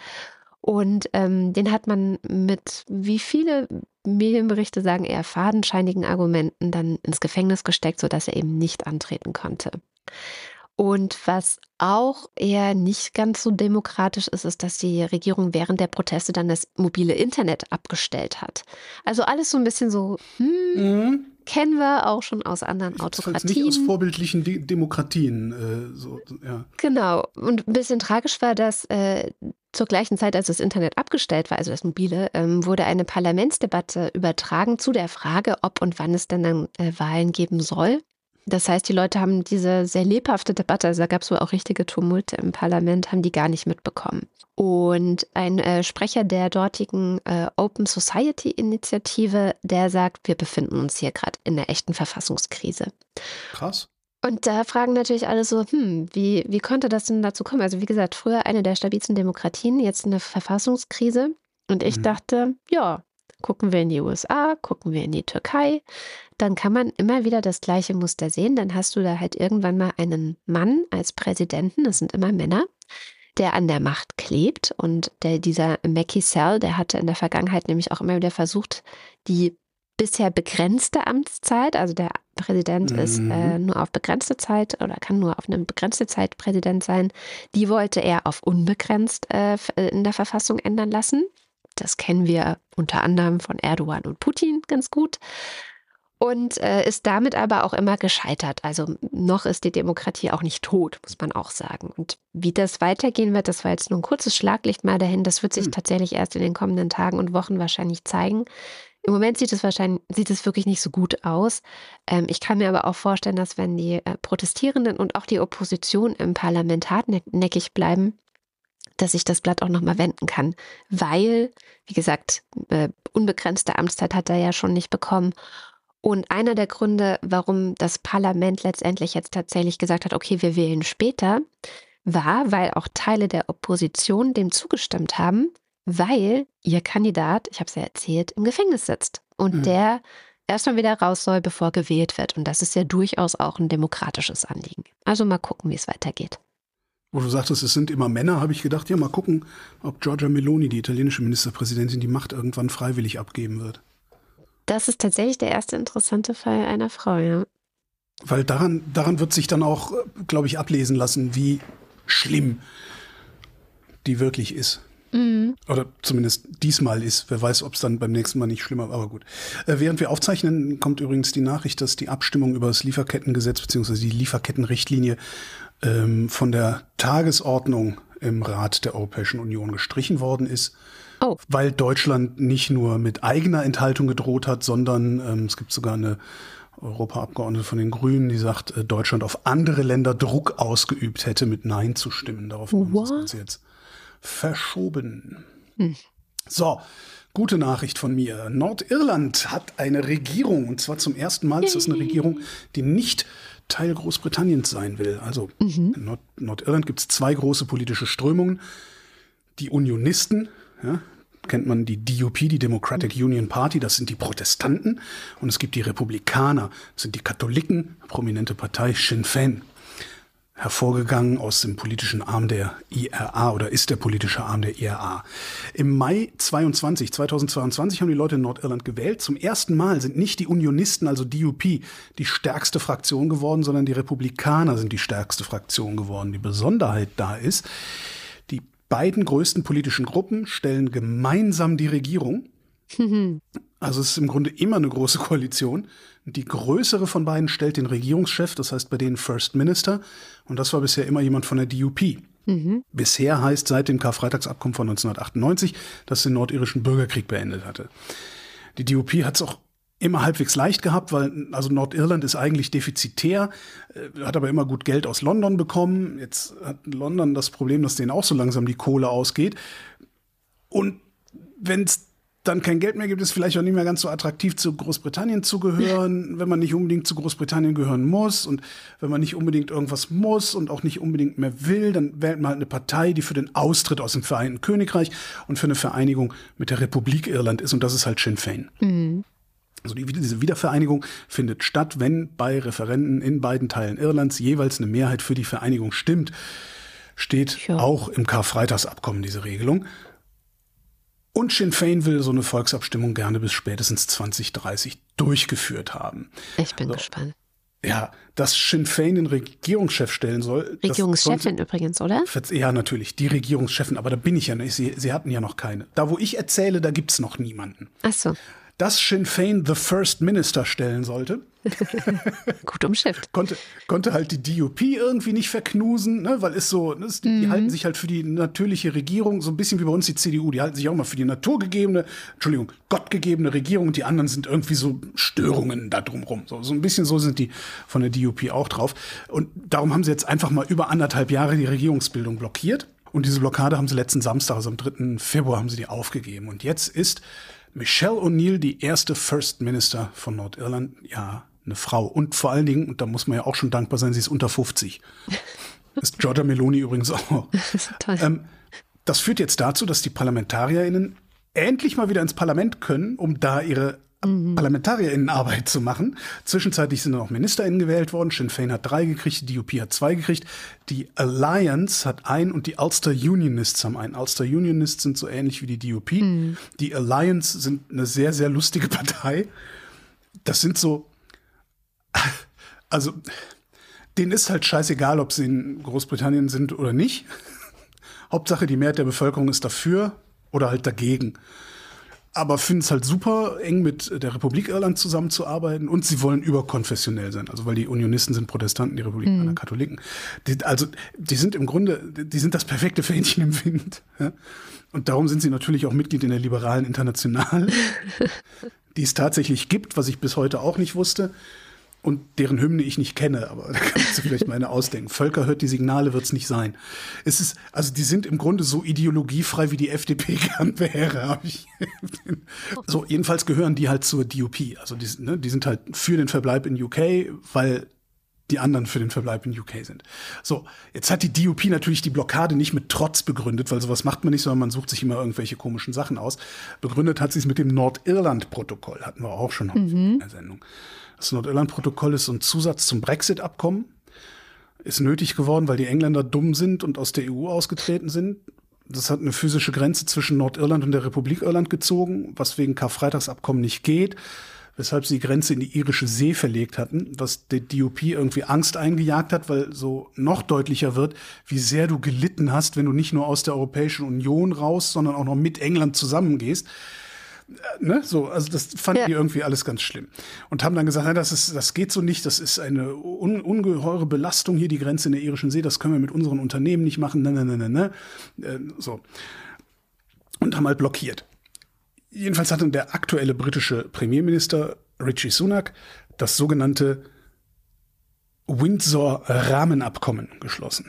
Und ähm, den hat man mit, wie viele Medienberichte sagen, eher fadenscheinigen Argumenten dann ins Gefängnis gesteckt, sodass er eben nicht antreten konnte. Und was auch eher nicht ganz so demokratisch ist, ist, dass die Regierung während der Proteste dann das mobile Internet abgestellt hat. Also alles so ein bisschen so, hm, mhm. Kennen wir auch schon aus anderen Autokratien. Nicht aus vorbildlichen De Demokratien. Äh, so, ja. Genau. Und ein bisschen tragisch war, dass äh, zur gleichen Zeit, als das Internet abgestellt war, also das mobile, ähm, wurde eine Parlamentsdebatte übertragen zu der Frage, ob und wann es denn dann äh, Wahlen geben soll. Das heißt, die Leute haben diese sehr lebhafte Debatte, also da gab es wohl auch richtige Tumulte im Parlament, haben die gar nicht mitbekommen. Und ein äh, Sprecher der dortigen äh, Open Society Initiative, der sagt, wir befinden uns hier gerade in einer echten Verfassungskrise. Krass. Und da fragen natürlich alle so, hm, wie, wie konnte das denn dazu kommen? Also wie gesagt, früher eine der stabilsten Demokratien, jetzt eine Verfassungskrise. Und ich mhm. dachte, ja, gucken wir in die USA, gucken wir in die Türkei, dann kann man immer wieder das gleiche Muster sehen. Dann hast du da halt irgendwann mal einen Mann als Präsidenten, das sind immer Männer, der an der Macht klebt. Und der, dieser Macky Sall, der hatte in der Vergangenheit nämlich auch immer wieder versucht, die bisher begrenzte Amtszeit, also der Präsident mhm. ist äh, nur auf begrenzte Zeit oder kann nur auf eine begrenzte Zeit Präsident sein, die wollte er auf unbegrenzt äh, in der Verfassung ändern lassen. Das kennen wir unter anderem von Erdogan und Putin ganz gut. Und äh, ist damit aber auch immer gescheitert. Also noch ist die Demokratie auch nicht tot, muss man auch sagen. Und wie das weitergehen wird, das war jetzt nur ein kurzes Schlaglicht mal dahin. Das wird sich hm. tatsächlich erst in den kommenden Tagen und Wochen wahrscheinlich zeigen. Im Moment sieht es wahrscheinlich, sieht es wirklich nicht so gut aus. Ähm, ich kann mir aber auch vorstellen, dass wenn die äh, Protestierenden und auch die Opposition im Parlament hartnäckig bleiben, dass ich das Blatt auch nochmal wenden kann. Weil, wie gesagt, äh, unbegrenzte Amtszeit hat er ja schon nicht bekommen. Und einer der Gründe, warum das Parlament letztendlich jetzt tatsächlich gesagt hat, okay, wir wählen später, war, weil auch Teile der Opposition dem zugestimmt haben, weil ihr Kandidat, ich habe es ja erzählt, im Gefängnis sitzt. und mhm. der erstmal wieder raus soll, bevor gewählt wird. Und das ist ja durchaus auch ein demokratisches Anliegen. Also mal gucken, wie es weitergeht. Wo du sagtest, es sind immer Männer, habe ich gedacht, ja, mal gucken, ob Giorgia Meloni, die italienische Ministerpräsidentin, die Macht irgendwann freiwillig abgeben wird. Das ist tatsächlich der erste interessante Fall einer Frau, ja. Weil daran, daran wird sich dann auch, glaube ich, ablesen lassen, wie schlimm die wirklich ist. Mhm. Oder zumindest diesmal ist. Wer weiß, ob es dann beim nächsten Mal nicht schlimmer war, aber gut. Äh, während wir aufzeichnen, kommt übrigens die Nachricht, dass die Abstimmung über das Lieferkettengesetz bzw. die Lieferkettenrichtlinie ähm, von der Tagesordnung im Rat der Europäischen Union gestrichen worden ist. Oh. Weil Deutschland nicht nur mit eigener Enthaltung gedroht hat, sondern ähm, es gibt sogar eine Europaabgeordnete von den Grünen, die sagt, äh, Deutschland auf andere Länder Druck ausgeübt hätte, mit Nein zu stimmen. Darauf haben wir das Ganze jetzt verschoben. Hm. So, gute Nachricht von mir. Nordirland hat eine Regierung, und zwar zum ersten Mal ist das eine Regierung, die nicht Teil Großbritanniens sein will. Also mhm. in Nord Nordirland gibt es zwei große politische Strömungen. Die Unionisten, ja, kennt man die DUP, die Democratic Union Party, das sind die Protestanten. Und es gibt die Republikaner, das sind die Katholiken, prominente Partei Sinn Féin hervorgegangen aus dem politischen Arm der IRA oder ist der politische Arm der IRA. Im Mai 22, 2022 haben die Leute in Nordirland gewählt. Zum ersten Mal sind nicht die Unionisten, also DUP, die stärkste Fraktion geworden, sondern die Republikaner sind die stärkste Fraktion geworden. Die Besonderheit da ist, die beiden größten politischen Gruppen stellen gemeinsam die Regierung. Also es ist im Grunde immer eine große Koalition. Die größere von beiden stellt den Regierungschef, das heißt bei denen First Minister. Und das war bisher immer jemand von der DUP. Mhm. Bisher heißt seit dem Karfreitagsabkommen von 1998, dass den nordirischen Bürgerkrieg beendet hatte. Die DUP hat es auch immer halbwegs leicht gehabt, weil also Nordirland ist eigentlich defizitär, äh, hat aber immer gut Geld aus London bekommen. Jetzt hat London das Problem, dass denen auch so langsam die Kohle ausgeht. Und wenn es dann kein Geld mehr gibt, ist vielleicht auch nicht mehr ganz so attraktiv, zu Großbritannien zu gehören, wenn man nicht unbedingt zu Großbritannien gehören muss und wenn man nicht unbedingt irgendwas muss und auch nicht unbedingt mehr will, dann wählt man halt eine Partei, die für den Austritt aus dem Vereinten Königreich und für eine Vereinigung mit der Republik Irland ist und das ist halt Sinn Fein. Mhm. Also die, diese Wiedervereinigung findet statt, wenn bei Referenden in beiden Teilen Irlands jeweils eine Mehrheit für die Vereinigung stimmt. Steht ja. auch im Karfreitagsabkommen diese Regelung. Und Sinn Fein will so eine Volksabstimmung gerne bis spätestens 2030 durchgeführt haben. Ich bin so. gespannt. Ja, dass Sinn Fein den Regierungschef stellen soll. Regierungschefin übrigens, oder? Ja, natürlich, die Regierungschefin, aber da bin ich ja nicht. Sie, sie hatten ja noch keine. Da, wo ich erzähle, da gibt es noch niemanden. Ach so dass Sinn Fein the First Minister stellen sollte. Gut umschifft. konnte, konnte halt die DUP irgendwie nicht verknusen, ne, weil es so, ne, die, mhm. halten sich halt für die natürliche Regierung, so ein bisschen wie bei uns die CDU, die halten sich auch mal für die naturgegebene, Entschuldigung, gottgegebene Regierung und die anderen sind irgendwie so Störungen da drumrum. So, so ein bisschen so sind die von der DUP auch drauf. Und darum haben sie jetzt einfach mal über anderthalb Jahre die Regierungsbildung blockiert. Und diese Blockade haben sie letzten Samstag, also am 3. Februar, haben sie die aufgegeben. Und jetzt ist Michelle O'Neill, die erste First Minister von Nordirland, ja, eine Frau. Und vor allen Dingen, und da muss man ja auch schon dankbar sein, sie ist unter 50. ist Giorgia Meloni übrigens auch. Das. Ähm, das führt jetzt dazu, dass die ParlamentarierInnen endlich mal wieder ins Parlament können, um da ihre mhm. ParlamentarierInnenarbeit zu machen. Zwischenzeitlich sind noch MinisterInnen gewählt worden. Sinn Fein hat drei gekriegt, die DUP hat zwei gekriegt. Die Alliance hat ein und die Ulster Unionists haben einen. Ulster Unionists sind so ähnlich wie die DUP. Mhm. Die Alliance sind eine sehr, sehr lustige Partei. Das sind so, also, denen ist halt scheißegal, ob sie in Großbritannien sind oder nicht. Hauptsache, die Mehrheit der Bevölkerung ist dafür oder halt dagegen aber finden es halt super, eng mit der Republik Irland zusammenzuarbeiten und sie wollen überkonfessionell sein. Also weil die Unionisten sind Protestanten, die Republikaner mhm. Katholiken. Die, also die sind im Grunde, die sind das perfekte Fähnchen im Wind. Ja? Und darum sind sie natürlich auch Mitglied in der liberalen International, die es tatsächlich gibt, was ich bis heute auch nicht wusste und deren Hymne ich nicht kenne, aber da kannst du vielleicht meine ausdenken. Völker hört die Signale, wird es nicht sein. Es ist, also die sind im Grunde so ideologiefrei, wie die FDP gern wäre. so, jedenfalls gehören die halt zur DUP. Also die, ne, die sind halt für den Verbleib in UK, weil die anderen für den Verbleib in UK sind. So, jetzt hat die DUP natürlich die Blockade nicht mit Trotz begründet, weil sowas macht man nicht, sondern man sucht sich immer irgendwelche komischen Sachen aus. Begründet hat sie es mit dem Nordirland-Protokoll, hatten wir auch schon mhm. in der Sendung. Das Nordirland-Protokoll ist so ein Zusatz zum Brexit-Abkommen. Ist nötig geworden, weil die Engländer dumm sind und aus der EU ausgetreten sind. Das hat eine physische Grenze zwischen Nordirland und der Republik Irland gezogen, was wegen Karfreitagsabkommen nicht geht weshalb sie die Grenze in die irische See verlegt hatten, was der DUP irgendwie Angst eingejagt hat, weil so noch deutlicher wird, wie sehr du gelitten hast, wenn du nicht nur aus der Europäischen Union raus, sondern auch noch mit England zusammengehst. Äh, ne? So, also das fanden ja. die irgendwie alles ganz schlimm. Und haben dann gesagt, na, das, ist, das geht so nicht, das ist eine un ungeheure Belastung hier, die Grenze in der irischen See, das können wir mit unseren Unternehmen nicht machen, ne, ne, ne, ne, ne. Äh, so. Und haben halt blockiert. Jedenfalls hat der aktuelle britische Premierminister Richie Sunak das sogenannte Windsor-Rahmenabkommen geschlossen.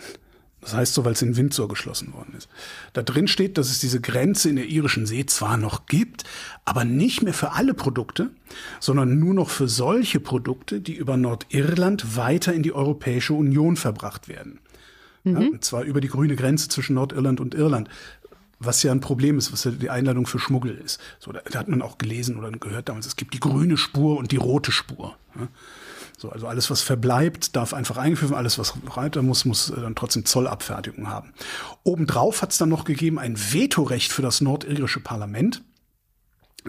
Das heißt so, weil es in Windsor geschlossen worden ist. Da drin steht, dass es diese Grenze in der irischen See zwar noch gibt, aber nicht mehr für alle Produkte, sondern nur noch für solche Produkte, die über Nordirland weiter in die Europäische Union verbracht werden. Mhm. Ja, und zwar über die grüne Grenze zwischen Nordirland und Irland was ja ein Problem ist, was ja die Einladung für Schmuggel ist. So, da, da, hat man auch gelesen oder gehört damals, es gibt die grüne Spur und die rote Spur. Ja? So, also alles, was verbleibt, darf einfach eingeführt werden, alles, was weiter muss, muss äh, dann trotzdem Zollabfertigung haben. Obendrauf hat es dann noch gegeben ein Vetorecht für das nordirische Parlament.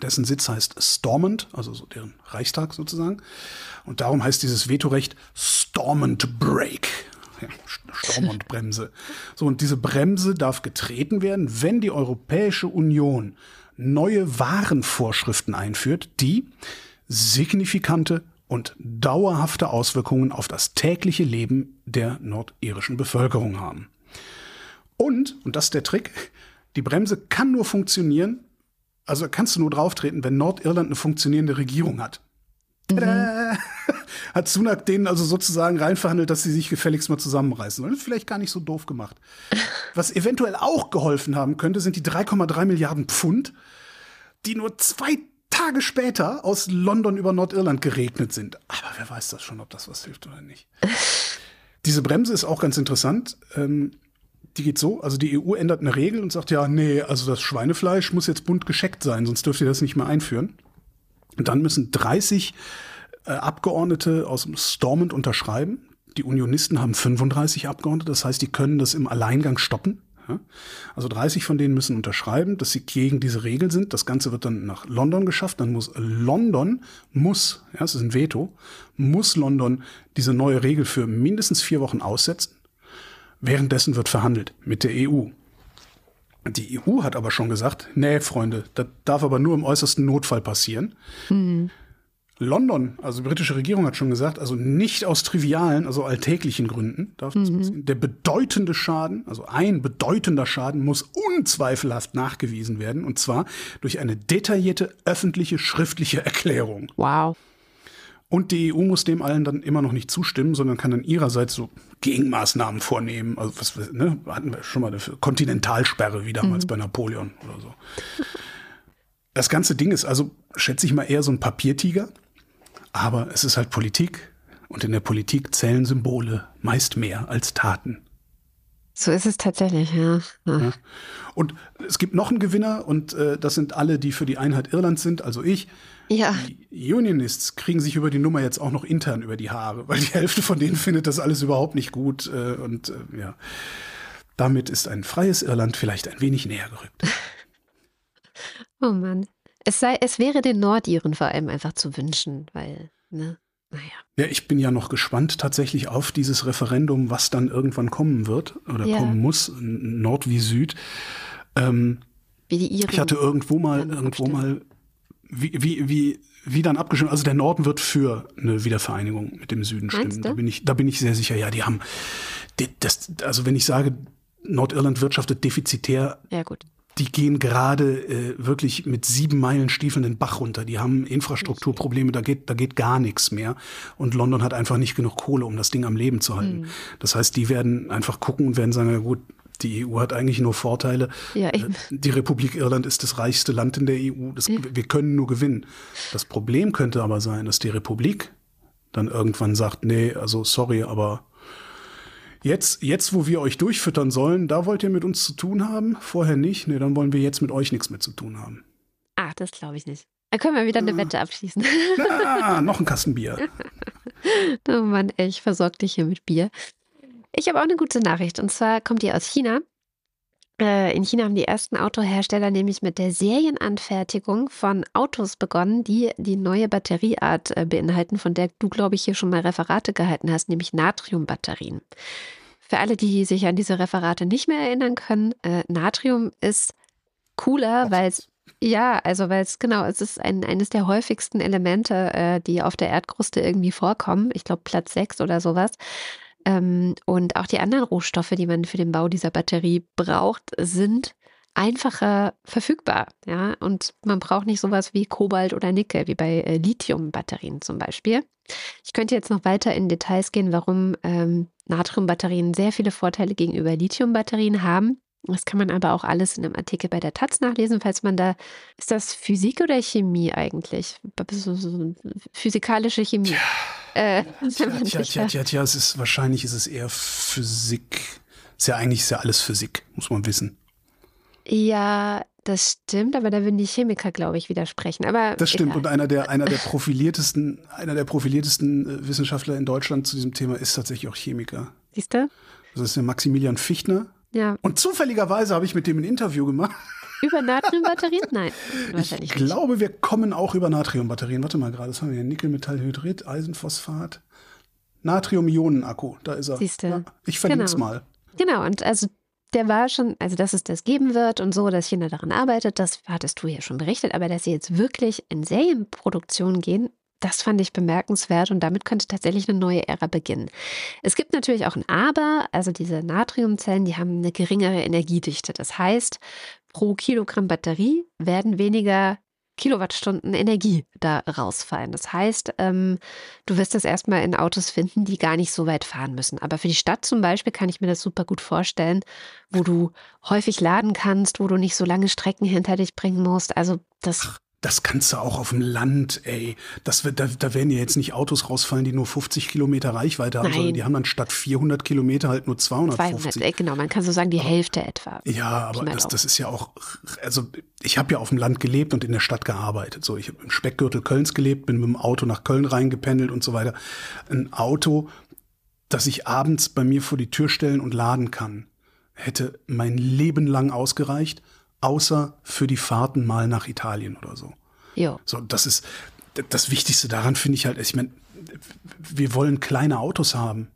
Dessen Sitz heißt Stormont, also so deren Reichstag sozusagen. Und darum heißt dieses Vetorecht Stormont Break. Ja, Sturm und Bremse. So, und diese Bremse darf getreten werden, wenn die Europäische Union neue Warenvorschriften einführt, die signifikante und dauerhafte Auswirkungen auf das tägliche Leben der nordirischen Bevölkerung haben. Und, und das ist der Trick, die Bremse kann nur funktionieren, also kannst du nur drauftreten, wenn Nordirland eine funktionierende Regierung hat. Mhm. Hat Sunak denen also sozusagen reinverhandelt, dass sie sich gefälligst mal zusammenreißen sollen. Vielleicht gar nicht so doof gemacht. Was eventuell auch geholfen haben könnte, sind die 3,3 Milliarden Pfund, die nur zwei Tage später aus London über Nordirland geregnet sind. Aber wer weiß das schon, ob das was hilft oder nicht. Diese Bremse ist auch ganz interessant. Ähm, die geht so, also die EU ändert eine Regel und sagt, ja, nee, also das Schweinefleisch muss jetzt bunt gescheckt sein, sonst dürft ihr das nicht mehr einführen. Und dann müssen 30 äh, Abgeordnete aus dem Stormont unterschreiben. Die Unionisten haben 35 Abgeordnete, das heißt, die können das im Alleingang stoppen. Also 30 von denen müssen unterschreiben, dass sie gegen diese Regel sind. Das Ganze wird dann nach London geschafft. Dann muss London, muss, ja, es ist ein Veto, muss London diese neue Regel für mindestens vier Wochen aussetzen. Währenddessen wird verhandelt mit der EU. Die EU hat aber schon gesagt, nee, Freunde, das darf aber nur im äußersten Notfall passieren. Mhm. London, also die britische Regierung hat schon gesagt, also nicht aus trivialen, also alltäglichen Gründen darf das mhm. passieren. Der bedeutende Schaden, also ein bedeutender Schaden muss unzweifelhaft nachgewiesen werden und zwar durch eine detaillierte öffentliche schriftliche Erklärung. Wow. Und die EU muss dem allen dann immer noch nicht zustimmen, sondern kann dann ihrerseits so Gegenmaßnahmen vornehmen. Also was ne, hatten wir schon mal eine Kontinentalsperre wie damals mhm. bei Napoleon oder so. Das ganze Ding ist also, schätze ich mal, eher so ein Papiertiger. Aber es ist halt Politik. Und in der Politik zählen Symbole meist mehr als Taten. So ist es tatsächlich, ja. ja. Und es gibt noch einen Gewinner und äh, das sind alle, die für die Einheit Irlands sind, also ich. Ja. Die Unionists kriegen sich über die Nummer jetzt auch noch intern über die Haare, weil die Hälfte von denen findet das alles überhaupt nicht gut. Äh, und äh, ja, damit ist ein freies Irland vielleicht ein wenig näher gerückt. oh Mann. Es, sei, es wäre den Nordiren vor allem einfach zu wünschen, weil, ne? Naja. Ja, ich bin ja noch gespannt tatsächlich auf dieses Referendum, was dann irgendwann kommen wird oder ja. kommen muss, Nord wie Süd. Ähm, wie die Iren ich hatte irgendwo mal, irgendwo mal, wie, wie, wie, wie dann abgestimmt. Also der Norden wird für eine Wiedervereinigung mit dem Süden stimmen. Da bin ich, da bin ich sehr sicher. Ja, die haben, das, also wenn ich sage, Nordirland wirtschaftet defizitär, ja, gut die gehen gerade äh, wirklich mit sieben Meilen Stiefeln den Bach runter. Die haben Infrastrukturprobleme, da geht, da geht gar nichts mehr. Und London hat einfach nicht genug Kohle, um das Ding am Leben zu halten. Mhm. Das heißt, die werden einfach gucken und werden sagen, ja gut, die EU hat eigentlich nur Vorteile. Ja. Äh, die Republik Irland ist das reichste Land in der EU. Das, ja. Wir können nur gewinnen. Das Problem könnte aber sein, dass die Republik dann irgendwann sagt, nee, also sorry, aber jetzt, jetzt, wo wir euch durchfüttern sollen, da wollt ihr mit uns zu tun haben, vorher nicht, nee, dann wollen wir jetzt mit euch nichts mehr zu tun haben. Ach, das glaube ich nicht. Da können wir wieder eine Wette abschließen. Ah, noch ein Kasten Bier. oh Mann, ey, ich versorge dich hier mit Bier. Ich habe auch eine gute Nachricht und zwar kommt die aus China. Äh, in China haben die ersten Autohersteller nämlich mit der Serienanfertigung von Autos begonnen, die die neue Batterieart äh, beinhalten, von der du, glaube ich, hier schon mal Referate gehalten hast, nämlich Natriumbatterien. Für alle, die sich an diese Referate nicht mehr erinnern können, äh, Natrium ist cooler, weil es ja, also weil es genau, es ist ein, eines der häufigsten Elemente, äh, die auf der Erdkruste irgendwie vorkommen. Ich glaube Platz sechs oder sowas. Ähm, und auch die anderen Rohstoffe, die man für den Bau dieser Batterie braucht, sind einfacher verfügbar. Ja, und man braucht nicht sowas wie Kobalt oder Nickel, wie bei äh, Lithium-Batterien zum Beispiel. Ich könnte jetzt noch weiter in Details gehen, warum ähm, Natriumbatterien sehr viele Vorteile gegenüber Lithium-Batterien haben. Das kann man aber auch alles in einem Artikel bei der Taz nachlesen, falls man da. Ist das Physik oder Chemie eigentlich? So, so physikalische Chemie. Äh, tja, tja, tja, tja, tja, es ist wahrscheinlich ist es eher Physik. Ist ja eigentlich ist ja alles Physik, muss man wissen. Ja, das stimmt, aber da würden die Chemiker, glaube ich, widersprechen. Aber das stimmt. Egal. Und einer der, einer der profiliertesten, einer der profiliertesten äh, Wissenschaftler in Deutschland zu diesem Thema ist tatsächlich auch Chemiker. Siehst du? Das ist der Maximilian Fichtner. Ja. Und zufälligerweise habe ich mit dem ein Interview gemacht. Über Natriumbatterien? Nein. Ich glaube, nicht. wir kommen auch über Natriumbatterien. Warte mal gerade, das haben wir hier. Nickelmetallhydrid, Eisenphosphat, Natrium-Ionen-Akku. Da ist er. Siehste. Ja, ich verlinke es genau. mal. Genau, und also der war schon, also dass es das geben wird und so, dass China daran arbeitet, das hattest du ja schon berichtet, aber dass sie jetzt wirklich in Serienproduktion gehen, das fand ich bemerkenswert und damit könnte tatsächlich eine neue Ära beginnen. Es gibt natürlich auch ein Aber, also diese Natriumzellen, die haben eine geringere Energiedichte. Das heißt, pro Kilogramm Batterie werden weniger Kilowattstunden Energie da rausfallen. Das heißt, ähm, du wirst das erstmal in Autos finden, die gar nicht so weit fahren müssen. Aber für die Stadt zum Beispiel kann ich mir das super gut vorstellen, wo du häufig laden kannst, wo du nicht so lange Strecken hinter dich bringen musst. Also das das kannst du auch auf dem Land, ey. Das, da, da werden ja jetzt nicht Autos rausfallen, die nur 50 Kilometer Reichweite haben, Nein. sondern die haben dann statt 400 Kilometer halt nur 250. 200, genau, man kann so sagen, die Hälfte etwa. Ja, aber das, das ist ja auch, also ich habe ja auf dem Land gelebt und in der Stadt gearbeitet. So, ich habe im Speckgürtel Kölns gelebt, bin mit dem Auto nach Köln reingependelt und so weiter. Ein Auto, das ich abends bei mir vor die Tür stellen und laden kann, hätte mein Leben lang ausgereicht außer für die Fahrten mal nach Italien oder so. Ja. So, das ist das Wichtigste daran, finde ich halt, ich meine, wir wollen kleine Autos haben.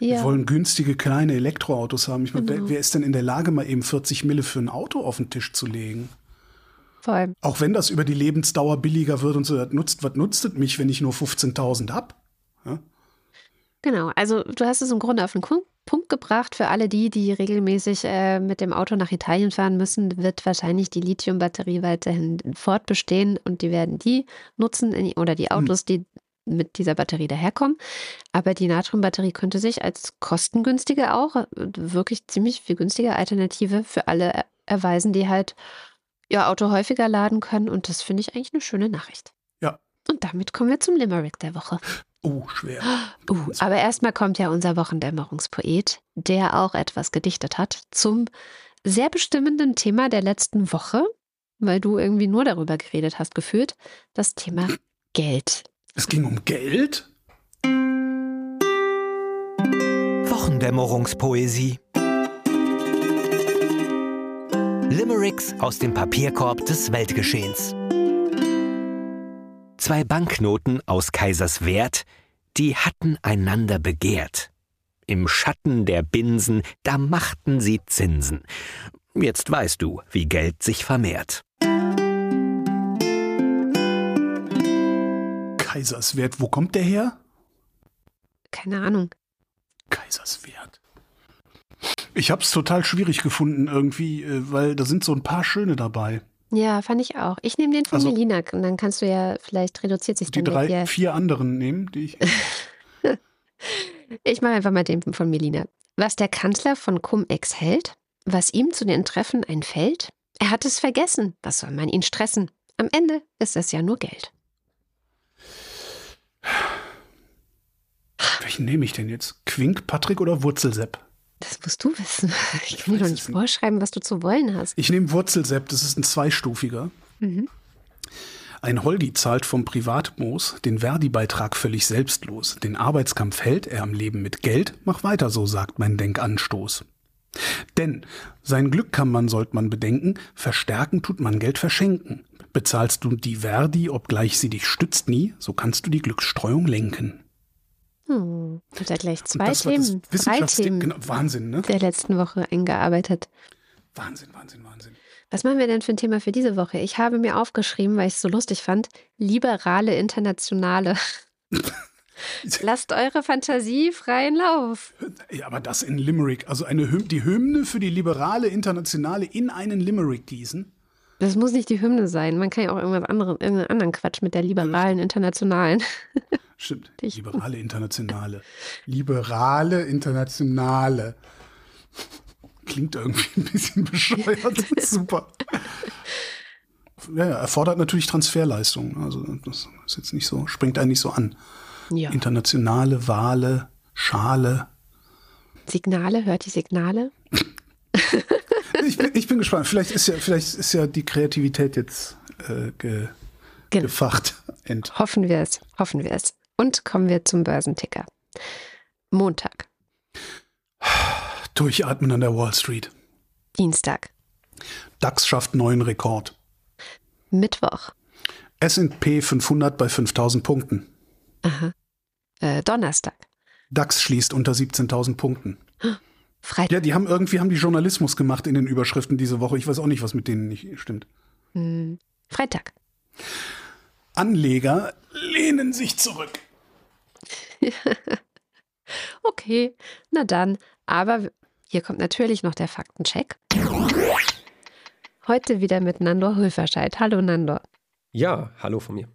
Ja. Wir wollen günstige kleine Elektroautos haben. Ich meine, genau. wer, wer, ist denn in der Lage, mal eben 40 Mille für ein Auto auf den Tisch zu legen? Vor allem. Auch wenn das über die Lebensdauer billiger wird und so, das nutzt, was nutzt es mich, wenn ich nur 15.000 habe? Ja? Genau, also du hast es im Grunde auf den Punkt gebracht. Für alle die, die regelmäßig äh, mit dem Auto nach Italien fahren müssen, wird wahrscheinlich die Lithium-Batterie weiterhin fortbestehen und die werden die nutzen in, oder die hm. Autos, die mit dieser Batterie daherkommen. Aber die Natriumbatterie könnte sich als kostengünstige auch, äh, wirklich ziemlich viel günstige Alternative für alle erweisen, die halt ihr Auto häufiger laden können. Und das finde ich eigentlich eine schöne Nachricht. Ja. Und damit kommen wir zum Limerick der Woche. Oh, schwer. Uh, aber erstmal kommt ja unser Wochendämmerungspoet, der auch etwas gedichtet hat zum sehr bestimmenden Thema der letzten Woche, weil du irgendwie nur darüber geredet hast, gefühlt, das Thema Geld. Es ging um Geld? Wochendämmerungspoesie. Limericks aus dem Papierkorb des Weltgeschehens. Zwei Banknoten aus Kaisers Wert, die hatten einander begehrt. Im Schatten der Binsen, da machten sie Zinsen. Jetzt weißt du, wie Geld sich vermehrt. Kaiserswert, wo kommt der her? Keine Ahnung. Kaiserswert. Ich habe es total schwierig gefunden irgendwie, äh, weil da sind so ein paar schöne dabei. Ja, fand ich auch. Ich nehme den von also, Melina und dann kannst du ja, vielleicht reduziert sich die drei, hier. vier anderen nehmen, die ich. ich mache einfach mal den von Melina. Was der Kanzler von Cum-Ex hält, was ihm zu den Treffen einfällt, er hat es vergessen. Was soll man ihn stressen? Am Ende ist es ja nur Geld. welchen nehme ich denn jetzt? Quink, Patrick oder Wurzelsepp? Das musst du wissen. Ich kann dir doch nicht vorschreiben, was du zu wollen hast. Ich nehme Wurzelsepp, das ist ein zweistufiger. Mhm. Ein Holgi zahlt vom Privatmoos den Verdi-Beitrag völlig selbstlos. Den Arbeitskampf hält er am Leben mit Geld. Mach weiter so, sagt mein Denkanstoß. Denn sein Glück kann man, sollte man bedenken, verstärken tut man Geld verschenken. Bezahlst du die Verdi, obgleich sie dich stützt nie, so kannst du die Glücksstreuung lenken. Hm, hat er gleich zwei Themen, drei Themen genau, Wahnsinn, ne? der letzten Woche eingearbeitet. Wahnsinn, Wahnsinn, Wahnsinn. Was machen wir denn für ein Thema für diese Woche? Ich habe mir aufgeschrieben, weil ich es so lustig fand, liberale Internationale. Lasst eure Fantasie freien Lauf. Ja, aber das in Limerick, also eine Hym die Hymne für die liberale Internationale in einen Limerick gießen. Das muss nicht die Hymne sein. Man kann ja auch irgendwas anderes, irgendeinen anderen Quatsch mit der liberalen Internationalen. Stimmt. Liberale Internationale. Liberale Internationale. Klingt irgendwie ein bisschen bescheuert. Super. Ja, erfordert natürlich Transferleistung. Also das ist jetzt nicht so, springt einen nicht so an. Ja. Internationale Wale, Schale. Signale, hört die Signale? ich, bin, ich bin gespannt. Vielleicht ist ja, vielleicht ist ja die Kreativität jetzt äh, ge, genau. gefacht. End. Hoffen wir es, hoffen wir es. Und kommen wir zum Börsenticker. Montag. Durchatmen an der Wall Street. Dienstag. DAX schafft neuen Rekord. Mittwoch. S&P 500 bei 5000 Punkten. Aha. Äh, Donnerstag. DAX schließt unter 17.000 Punkten. Freitag. Ja, die haben irgendwie haben die Journalismus gemacht in den Überschriften diese Woche. Ich weiß auch nicht, was mit denen nicht stimmt. Hm. Freitag. Anleger lehnen sich zurück. okay, na dann. Aber hier kommt natürlich noch der Faktencheck. Heute wieder mit Nandor Hülferscheid. Hallo Nandor. Ja, hallo von mir.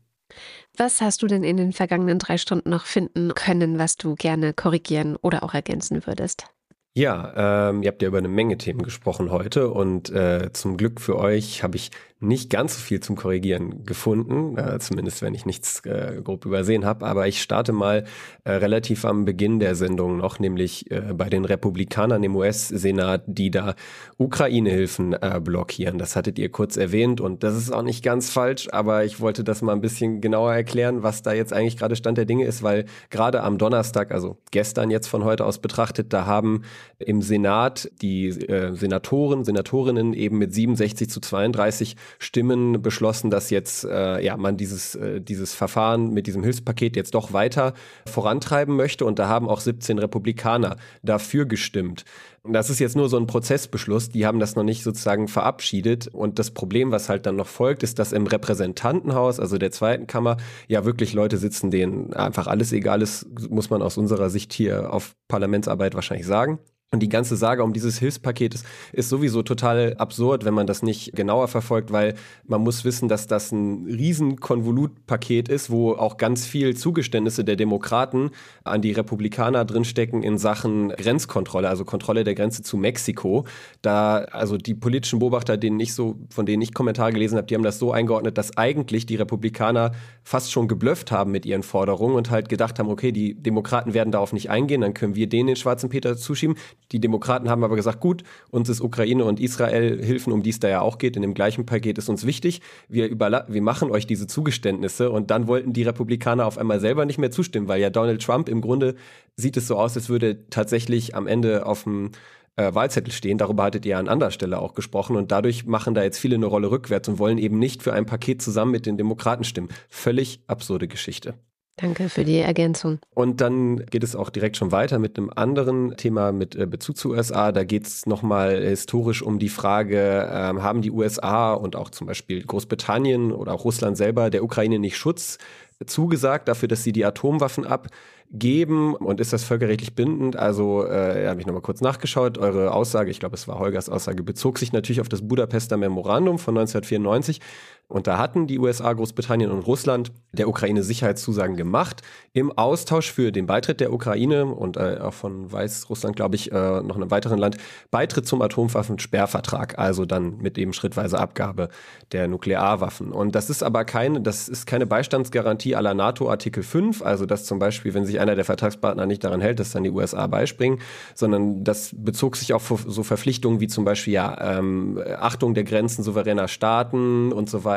Was hast du denn in den vergangenen drei Stunden noch finden können, was du gerne korrigieren oder auch ergänzen würdest? Ja, ähm, ihr habt ja über eine Menge Themen gesprochen heute und äh, zum Glück für euch habe ich nicht ganz so viel zum Korrigieren gefunden, äh, zumindest wenn ich nichts äh, grob übersehen habe. Aber ich starte mal äh, relativ am Beginn der Sendung noch, nämlich äh, bei den Republikanern im US-Senat, die da Ukraine-Hilfen äh, blockieren. Das hattet ihr kurz erwähnt und das ist auch nicht ganz falsch, aber ich wollte das mal ein bisschen genauer erklären, was da jetzt eigentlich gerade Stand der Dinge ist, weil gerade am Donnerstag, also gestern jetzt von heute aus betrachtet, da haben im Senat die äh, Senatoren, Senatorinnen eben mit 67 zu 32 Stimmen beschlossen, dass jetzt äh, ja man dieses äh, dieses Verfahren mit diesem Hilfspaket jetzt doch weiter vorantreiben möchte und da haben auch 17 Republikaner dafür gestimmt. Das ist jetzt nur so ein Prozessbeschluss, die haben das noch nicht sozusagen verabschiedet. Und das Problem, was halt dann noch folgt, ist, dass im Repräsentantenhaus, also der zweiten Kammer, ja wirklich Leute sitzen, denen einfach alles egal ist, muss man aus unserer Sicht hier auf Parlamentsarbeit wahrscheinlich sagen. Und die ganze Sage um dieses Hilfspaket ist, ist sowieso total absurd, wenn man das nicht genauer verfolgt, weil man muss wissen, dass das ein Riesenkonvolutpaket ist, wo auch ganz viel Zugeständnisse der Demokraten an die Republikaner drinstecken in Sachen Grenzkontrolle, also Kontrolle der Grenze zu Mexiko. Da, also die politischen Beobachter, denen ich so, von denen ich Kommentare gelesen habe, die haben das so eingeordnet, dass eigentlich die Republikaner fast schon geblufft haben mit ihren Forderungen und halt gedacht haben, okay, die Demokraten werden darauf nicht eingehen, dann können wir denen den schwarzen Peter zuschieben die Demokraten haben aber gesagt, gut, uns ist Ukraine und Israel Hilfen, um die es da ja auch geht, in dem gleichen Paket ist uns wichtig. Wir, wir machen euch diese Zugeständnisse und dann wollten die Republikaner auf einmal selber nicht mehr zustimmen, weil ja Donald Trump im Grunde sieht es so aus, als würde tatsächlich am Ende auf dem äh, Wahlzettel stehen. Darüber hattet ihr an anderer Stelle auch gesprochen. Und dadurch machen da jetzt viele eine Rolle rückwärts und wollen eben nicht für ein Paket zusammen mit den Demokraten stimmen. Völlig absurde Geschichte. Danke für die Ergänzung. Und dann geht es auch direkt schon weiter mit einem anderen Thema mit äh, Bezug zu USA. Da geht es nochmal historisch um die Frage, äh, haben die USA und auch zum Beispiel Großbritannien oder auch Russland selber der Ukraine nicht Schutz zugesagt dafür, dass sie die Atomwaffen abgeben und ist das völkerrechtlich bindend? Also äh, habe ich nochmal kurz nachgeschaut. Eure Aussage, ich glaube, es war Holgers Aussage, bezog sich natürlich auf das Budapester Memorandum von 1994. Und da hatten die USA, Großbritannien und Russland der Ukraine Sicherheitszusagen gemacht im Austausch für den Beitritt der Ukraine und äh, auch von Weißrussland, glaube ich, äh, noch einem weiteren Land, Beitritt zum Atomwaffensperrvertrag, also dann mit eben schrittweise Abgabe der Nuklearwaffen. Und das ist aber keine, das ist keine Beistandsgarantie aller NATO Artikel 5, also dass zum Beispiel, wenn sich einer der Vertragspartner nicht daran hält, dass dann die USA beispringen, sondern das bezog sich auf so Verpflichtungen wie zum Beispiel ja ähm, Achtung der Grenzen souveräner Staaten und so weiter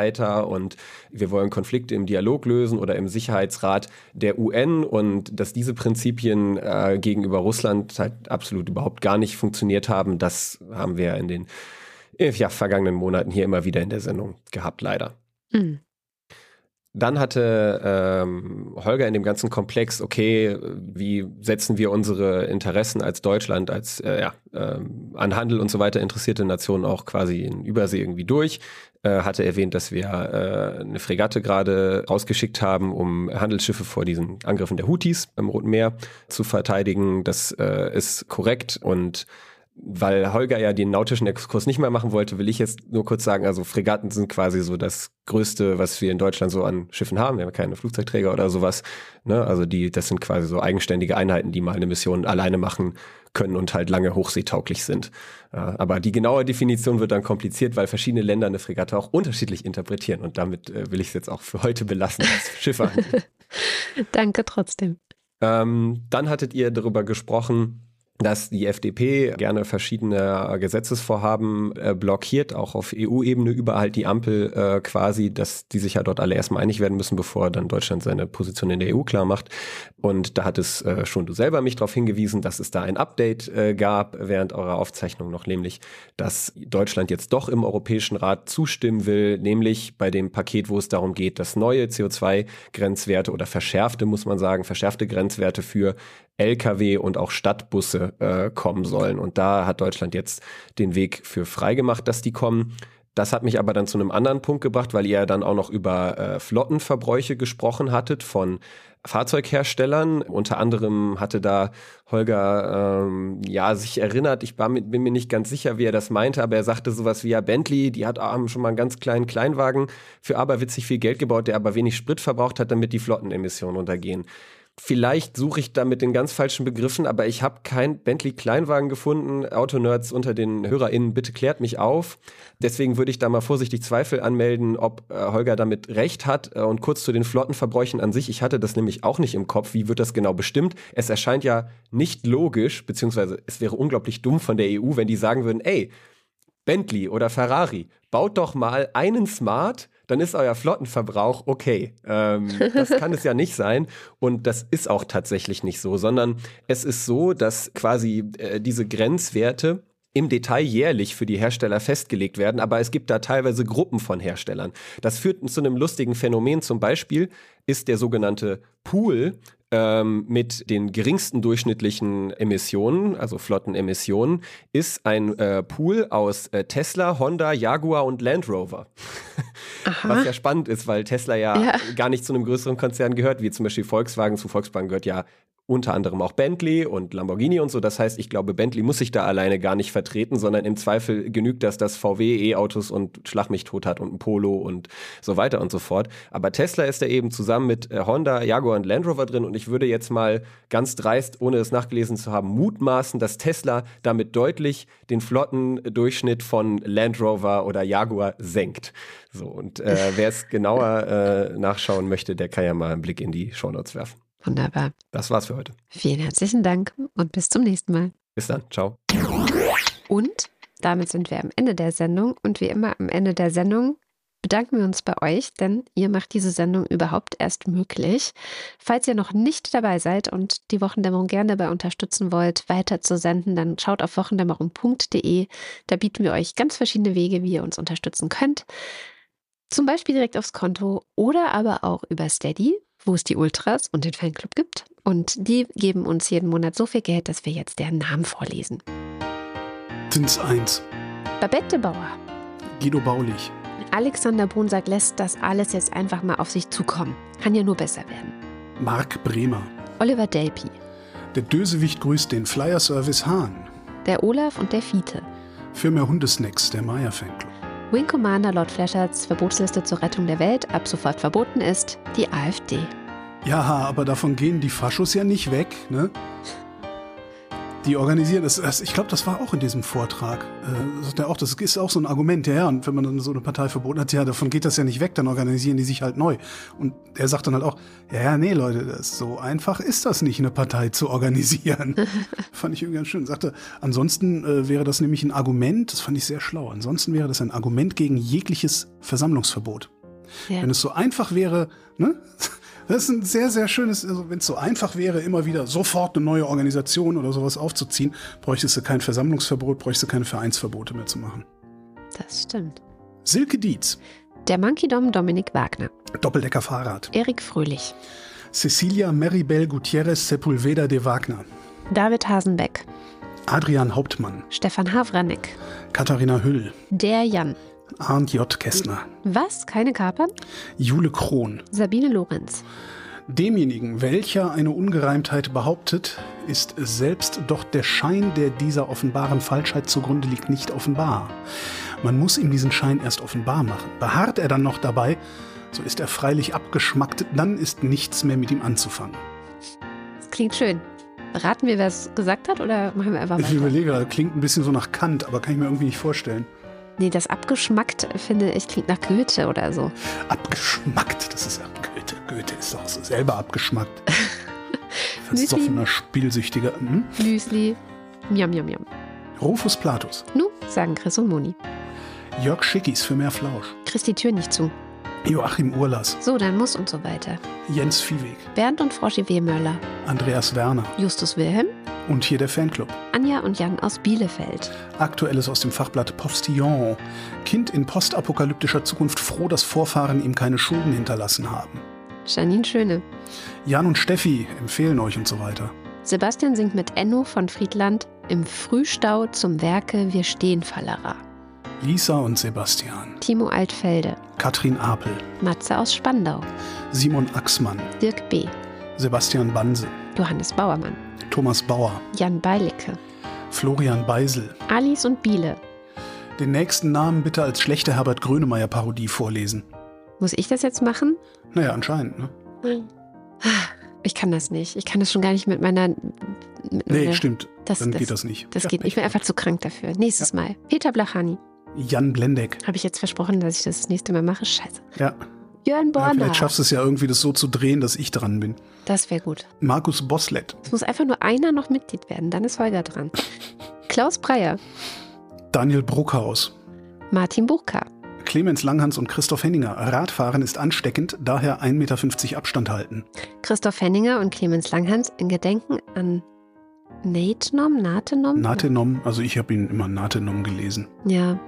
und wir wollen Konflikte im Dialog lösen oder im Sicherheitsrat der UN und dass diese Prinzipien äh, gegenüber Russland halt absolut überhaupt gar nicht funktioniert haben, das haben wir in den ja, vergangenen Monaten hier immer wieder in der Sendung gehabt, leider. Mhm. Dann hatte ähm, Holger in dem ganzen Komplex, okay, wie setzen wir unsere Interessen als Deutschland, als äh, ja, ähm, an Handel und so weiter interessierte Nation auch quasi in Übersee irgendwie durch. Äh, hatte erwähnt, dass wir äh, eine Fregatte gerade rausgeschickt haben, um Handelsschiffe vor diesen Angriffen der Houthis im Roten Meer zu verteidigen. Das äh, ist korrekt und weil Holger ja den nautischen Exkurs nicht mehr machen wollte, will ich jetzt nur kurz sagen, also Fregatten sind quasi so das Größte, was wir in Deutschland so an Schiffen haben. Wir haben keine Flugzeugträger oder sowas. Ne? Also die, das sind quasi so eigenständige Einheiten, die mal eine Mission alleine machen können und halt lange hochseetauglich sind. aber die genaue Definition wird dann kompliziert, weil verschiedene Länder eine Fregatte auch unterschiedlich interpretieren. Und damit äh, will ich es jetzt auch für heute belassen, was Schiffe angeht. Danke trotzdem. Ähm, dann hattet ihr darüber gesprochen, dass die FDP gerne verschiedene Gesetzesvorhaben äh, blockiert, auch auf EU-Ebene überall die Ampel äh, quasi, dass die sich ja dort alle erstmal einig werden müssen, bevor dann Deutschland seine Position in der EU klar macht. Und da hat es äh, schon du selber mich darauf hingewiesen, dass es da ein Update äh, gab während eurer Aufzeichnung noch, nämlich, dass Deutschland jetzt doch im Europäischen Rat zustimmen will, nämlich bei dem Paket, wo es darum geht, dass neue CO2-Grenzwerte oder verschärfte, muss man sagen, verschärfte Grenzwerte für Lkw und auch Stadtbusse äh, kommen sollen. Und da hat Deutschland jetzt den Weg für frei gemacht, dass die kommen. Das hat mich aber dann zu einem anderen Punkt gebracht, weil ihr ja dann auch noch über äh, Flottenverbräuche gesprochen hattet von Fahrzeugherstellern. Unter anderem hatte da Holger ähm, ja sich erinnert, ich mit, bin mir nicht ganz sicher, wie er das meinte, aber er sagte sowas wie ja Bentley, die hat haben schon mal einen ganz kleinen Kleinwagen für aberwitzig viel Geld gebaut, der aber wenig Sprit verbraucht hat, damit die Flottenemissionen untergehen. Vielleicht suche ich da mit den ganz falschen Begriffen, aber ich habe kein Bentley Kleinwagen gefunden. Autonerds unter den HörerInnen, bitte klärt mich auf. Deswegen würde ich da mal vorsichtig Zweifel anmelden, ob äh, Holger damit recht hat. Äh, und kurz zu den Flottenverbräuchen an sich. Ich hatte das nämlich auch nicht im Kopf. Wie wird das genau bestimmt? Es erscheint ja nicht logisch, beziehungsweise es wäre unglaublich dumm von der EU, wenn die sagen würden, ey, Bentley oder Ferrari, baut doch mal einen Smart, dann ist euer Flottenverbrauch okay. Ähm, das kann es ja nicht sein. Und das ist auch tatsächlich nicht so, sondern es ist so, dass quasi äh, diese Grenzwerte im Detail jährlich für die Hersteller festgelegt werden, aber es gibt da teilweise Gruppen von Herstellern. Das führt zu einem lustigen Phänomen. Zum Beispiel ist der sogenannte Pool ähm, mit den geringsten durchschnittlichen Emissionen, also Flottenemissionen, ist ein äh, Pool aus äh, Tesla, Honda, Jaguar und Land Rover. Was ja spannend ist, weil Tesla ja, ja, gar nicht zu einem größeren Konzern gehört, wie zum Beispiel Volkswagen. Zu Volkswagen gehört ja unter anderem auch Bentley und Lamborghini und so. Das heißt, ich glaube, Bentley muss sich da alleine gar nicht vertreten, sondern im Zweifel genügt das, dass VW E-Autos und Schlag mich tot hat und ein Polo und so weiter und so fort. Aber Tesla ist da eben zusammen mit äh, Honda, Jaguar und Land Rover drin und ich würde jetzt mal ganz dreist, ohne es nachgelesen zu haben, mutmaßen, dass Tesla damit deutlich den Flottendurchschnitt von Land Rover oder Jaguar senkt. So, und äh, wer es genauer äh, nachschauen möchte, der kann ja mal einen Blick in die Shownotes werfen. Wunderbar. Das war's für heute. Vielen herzlichen Dank und bis zum nächsten Mal. Bis dann. Ciao. Und damit sind wir am Ende der Sendung. Und wie immer am Ende der Sendung bedanken wir uns bei euch, denn ihr macht diese Sendung überhaupt erst möglich. Falls ihr noch nicht dabei seid und die Wochendämmerung gerne dabei unterstützen wollt, weiter zu senden, dann schaut auf wochendämmerung.de. Da bieten wir euch ganz verschiedene Wege, wie ihr uns unterstützen könnt. Zum Beispiel direkt aufs Konto oder aber auch über Steady wo es die Ultras und den Fanclub gibt. Und die geben uns jeden Monat so viel Geld, dass wir jetzt deren Namen vorlesen. Sind's eins. Babette Bauer. Guido Baulich. Alexander Brunsack lässt das alles jetzt einfach mal auf sich zukommen. Kann ja nur besser werden. Marc Bremer. Oliver Delpi. Der Dösewicht grüßt den Flyer Service Hahn. Der Olaf und der Fiete. Für mehr Hundesnacks, der Meier Fanclub. Wing Commander Lord Flasherts Verbotsliste zur Rettung der Welt ab sofort verboten ist, die AfD. Ja, aber davon gehen die Faschos ja nicht weg, ne? Die organisieren das, das ich glaube, das war auch in diesem Vortrag. Äh, er auch, das ist auch so ein Argument, ja, ja, und wenn man dann so eine Partei verboten hat, ja, davon geht das ja nicht weg, dann organisieren die sich halt neu. Und er sagt dann halt auch, ja, ja, nee, Leute, das, so einfach ist das nicht, eine Partei zu organisieren. fand ich irgendwie ganz schön. Sagte, ansonsten äh, wäre das nämlich ein Argument, das fand ich sehr schlau, ansonsten wäre das ein Argument gegen jegliches Versammlungsverbot. Ja. Wenn es so einfach wäre, ne? Das ist ein sehr, sehr schönes, also wenn es so einfach wäre, immer wieder sofort eine neue Organisation oder sowas aufzuziehen, bräuchtest du kein Versammlungsverbot, bräuchtest du keine Vereinsverbote mehr zu machen. Das stimmt. Silke Dietz, Der Monkey Dom Dominik Wagner. Doppeldecker Fahrrad. Erik Fröhlich. Cecilia Meribel Gutierrez Sepulveda de Wagner. David Hasenbeck. Adrian Hauptmann. Stefan Havranek. Katharina Hüll. Der Jan. Arndt J. Kästner. Was? Keine Kapern? Jule Krohn. Sabine Lorenz. Demjenigen, welcher eine Ungereimtheit behauptet, ist selbst doch der Schein, der dieser offenbaren Falschheit zugrunde liegt, nicht offenbar. Man muss ihm diesen Schein erst offenbar machen. Beharrt er dann noch dabei, so ist er freilich abgeschmackt, dann ist nichts mehr mit ihm anzufangen. Das klingt schön. Raten wir, wer es gesagt hat oder machen wir einfach Ich weiter? überlege, gerade, klingt ein bisschen so nach Kant, aber kann ich mir irgendwie nicht vorstellen. Nee, das abgeschmackt, finde ich, klingt nach Goethe oder so. Abgeschmackt, das ist ja Goethe. Goethe ist doch so selber abgeschmackt. Versoffener, spielsüchtiger. Hm? Müsli. Miam, miam, miam. Rufus Platus. Nu, sagen Chris und Moni. Jörg Schickis für mehr Flausch. Kriegst die Tür nicht zu. Joachim Urlas. So, dann muss und so weiter. Jens Viehweg. Bernd und Froschi Wehmöller. Andreas Werner. Justus Wilhelm. Und hier der Fanclub. Anja und Jan aus Bielefeld. Aktuelles aus dem Fachblatt Postillon. Kind in postapokalyptischer Zukunft froh, dass Vorfahren ihm keine Schulden hinterlassen haben. Janine Schöne. Jan und Steffi empfehlen euch und so weiter. Sebastian singt mit Enno von Friedland im Frühstau zum Werke Wir stehen Fallerer. Lisa und Sebastian. Timo Altfelde. Katrin Apel. Matze aus Spandau. Simon Axmann. Dirk B. Sebastian Banse. Johannes Bauermann. Thomas Bauer. Jan Beilicke. Florian Beisel. Alice und Biele. Den nächsten Namen bitte als schlechte Herbert Grönemeyer-Parodie vorlesen. Muss ich das jetzt machen? Naja, anscheinend, ne? Ich kann das nicht. Ich kann das schon gar nicht mit meiner. Mit Nee, meiner- stimmt. Das, Dann das, geht das nicht. Das Ja, geht nicht. Ich bin einfach zu krank dafür. Nächstes Mal. Peter Blachani. Jan Blendeck. Habe ich jetzt versprochen, dass ich das das nächste Mal mache? Scheiße. Ja. Jörn ja Borner. vielleicht schaffst du es ja irgendwie, das so zu drehen, dass ich dran bin. das wäre gut. Markus Boslett. Es muss einfach nur einer noch Mitglied werden. Dann ist Holger dran. Klaus Breyer. Daniel Bruckhaus. Martin Buchka. Clemens Langhans und Christoph Henninger. Radfahren ist ansteckend, daher 1,50 Meter Abstand halten. Christoph Henninger und Clemens Langhans in Gedenken an Natenom? Natenom? Natenom, also ich habe ihn immer Natenom gelesen. Ja.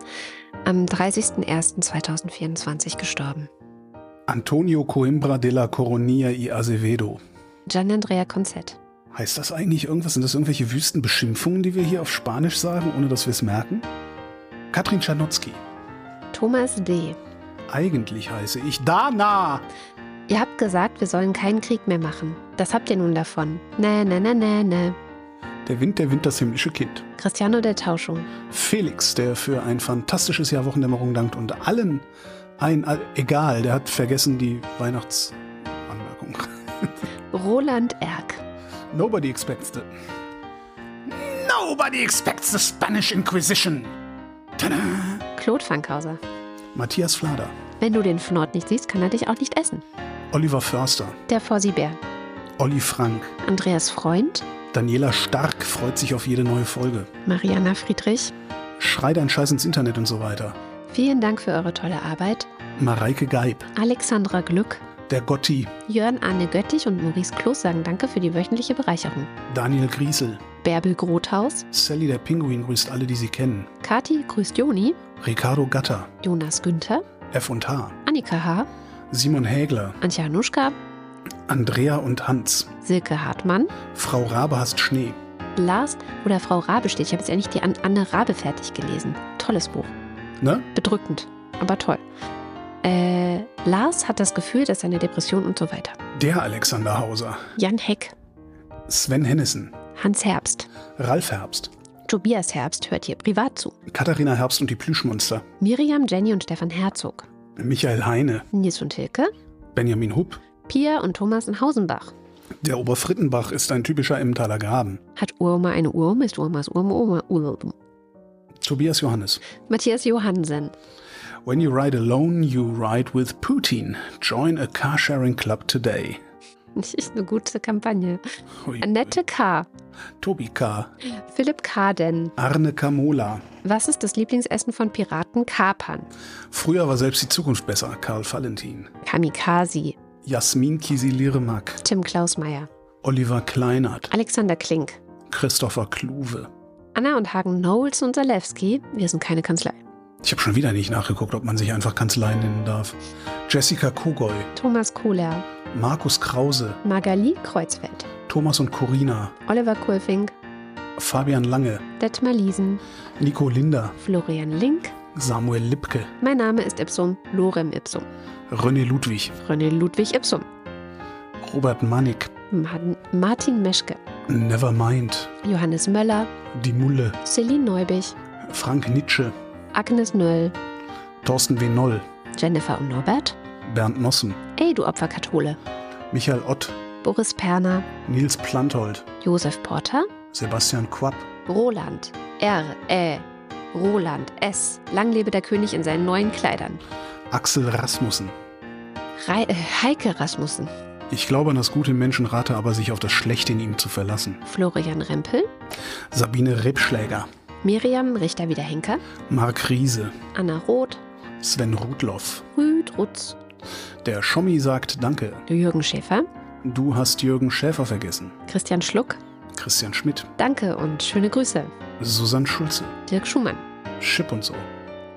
Am 30.01.2024 gestorben. Antonio Coimbra de la Coronilla y Azevedo. Gian Andrea Concett. Heißt das eigentlich irgendwas? Sind das irgendwelche Wüstenbeschimpfungen, die wir hier auf Spanisch sagen, ohne dass wir es merken? Katrin Czarnocki. Thomas D. Eigentlich heiße ich Dana. Ihr habt gesagt, wir sollen keinen Krieg mehr machen. Das habt ihr nun davon. Nee, nee, nee, nee, nee. Der Wind, der Wind, das himmlische Kind. Cristiano del Tauschung. Felix, der für ein fantastisches Jahr Wochendämmerung dankt und allen ein, egal, der hat vergessen die Weihnachtsanmerkung. Roland Erck. Nobody expects the... Nobody expects the Spanish Inquisition. Tada! Claude Fankhauser. Matthias Flader. Wenn du den Fnord nicht siehst, kann er dich auch nicht essen. Oliver Förster. Der Fossibär. Olli Frank. Andreas Freund. Daniela Stark freut sich auf jede neue Folge. Mariana Friedrich. Schrei dein Scheiß ins Internet und so weiter. Vielen Dank für eure tolle Arbeit. Mareike Geib. Alexandra Glück. Der Gotti. Jörn Arne Göttich und Maurice Kloß sagen Danke für die wöchentliche Bereicherung. Daniel Griesel. Bärbel Grothaus. Sally der Pinguin grüßt alle, die sie kennen. Kati grüßt Joni. Ricardo Gatter. Jonas Günther. F&H. Annika H. Simon Hägler. Antje Hanuschka. Andrea und Hans. Silke Hartmann. Frau Rabe hasst Schnee. Lars oder Frau Rabe steht. Ich habe jetzt endlich die An Anne Rabe fertig gelesen. Tolles Buch. Ne? Bedrückend, aber toll. Äh, Lars hat das Gefühl, dass seine Depression und so weiter. Der Alexander Hauser. Jan Heck, Sven Hennissen. Hans Herbst, Ralf Herbst. Tobias Herbst hört hier privat zu. Katharina Herbst und die Plüschmonster. Miriam, Jenny und Stefan Herzog. Michael Heine. Nils und Hilke. Benjamin Hupp. Pia und Thomas in Hausenbach. Der Oberfrittenbach ist ein typischer Emmentaler Graben. Hat Urma eine Urm? Ist Urmas Urm Urma Urm? Tobias Johannes. Matthias Johansen. When you ride alone, you ride with Putin. Join a carsharing club today. Das ist eine gute Kampagne. Hui. Annette K. Tobi K. Philipp Kaden. Arne Kamola. Was ist das Lieblingsessen von Piraten? Kapern. Früher war selbst die Zukunft besser. Karl Valentin. Kamikaze. Jasmin Kisilirmak. Tim Klausmeier. Oliver Kleinert. Alexander Klink. Christopher Kluwe. Anna und Hagen Knowles und Zalewski. Wir sind keine Kanzlei. Ich habe schon wieder nicht nachgeguckt, ob man sich einfach Kanzlei nennen darf. Jessica Kugoy. Thomas Kohler. Markus Krause. Magali Kreuzfeld. Thomas und Corina. Oliver Kulfing. Fabian Lange. Detmar Liesen. Nico Linder. Florian Link. Samuel Lipke. Mein Name ist Ipsum. Lorem Ipsum. René Ludwig. René Ludwig Ipsum. Robert Manik. Martin- Meschke. Nevermind. Johannes Möller. Die Mulle. Celine Neubich. Frank Nitsche. Agnes Nöll. Thorsten W. Noll. Jennifer und Norbert. Bernd Nossen. Ey, du Opferkathole. Michael Ott. Boris Perner. Nils Planthold. Josef Porter. Sebastian Quapp. Roland. R. Ä. Roland. S. Lang lebe der König in seinen neuen Kleidern. Axel Rasmussen. Rei äh, Heike Rasmussen. Ich glaube an das Gute im Menschen, rate aber, sich auf das Schlechte in ihm zu verlassen. Florian Rempel. Sabine Rebschläger. Miriam Richter-Wiederhenker. Marc Riese. Anna Roth. Sven Rudloff. Rüd Rutz. Der Schommi sagt Danke. Jürgen Schäfer. Du hast Jürgen Schäfer vergessen. Christian Schluck. Christian Schmidt. Danke und schöne Grüße. Susanne Schulze. Dirk Schumann. Chip und so.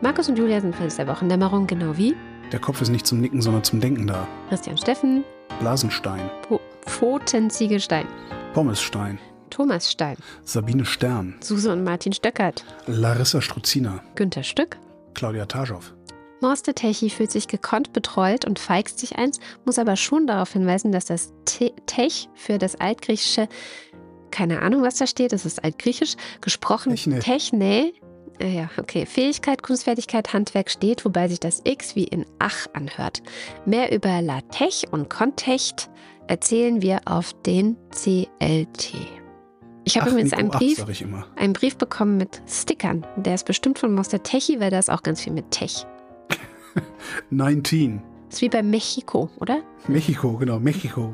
Markus und Julia sind Fans der Wochendämmerung, genau wie Der Kopf ist nicht zum Nicken, sondern zum Denken da. Christian Steffen, Blasenstein. po Pfotenziegelstein, Pommesstein. Thomas Stein, Sabine Stern. Suse und Martin Stöckert, Larissa Struzina. Günther Stück. Claudia Taschow. Morste Techi fühlt sich gekonnt betreut und feigst sich eins, muss aber schon darauf hinweisen, dass das Te Tech für das altgriechische, keine Ahnung, was da steht, das ist altgriechisch, gesprochen Techne. Techne, ja, okay, Fähigkeit, Kunstfertigkeit, Handwerk steht, wobei sich das X wie in Ach anhört. Mehr über LaTeX und Contecht erzählen wir auf den CLT. Ich habe Ach, übrigens einen ach, Brief, immer. einen Brief bekommen mit Stickern. Der ist bestimmt von Monster Techi, weil da ist auch ganz viel mit Tech. 19. Ist wie bei Mexiko, oder? Mexiko, genau, Mexiko.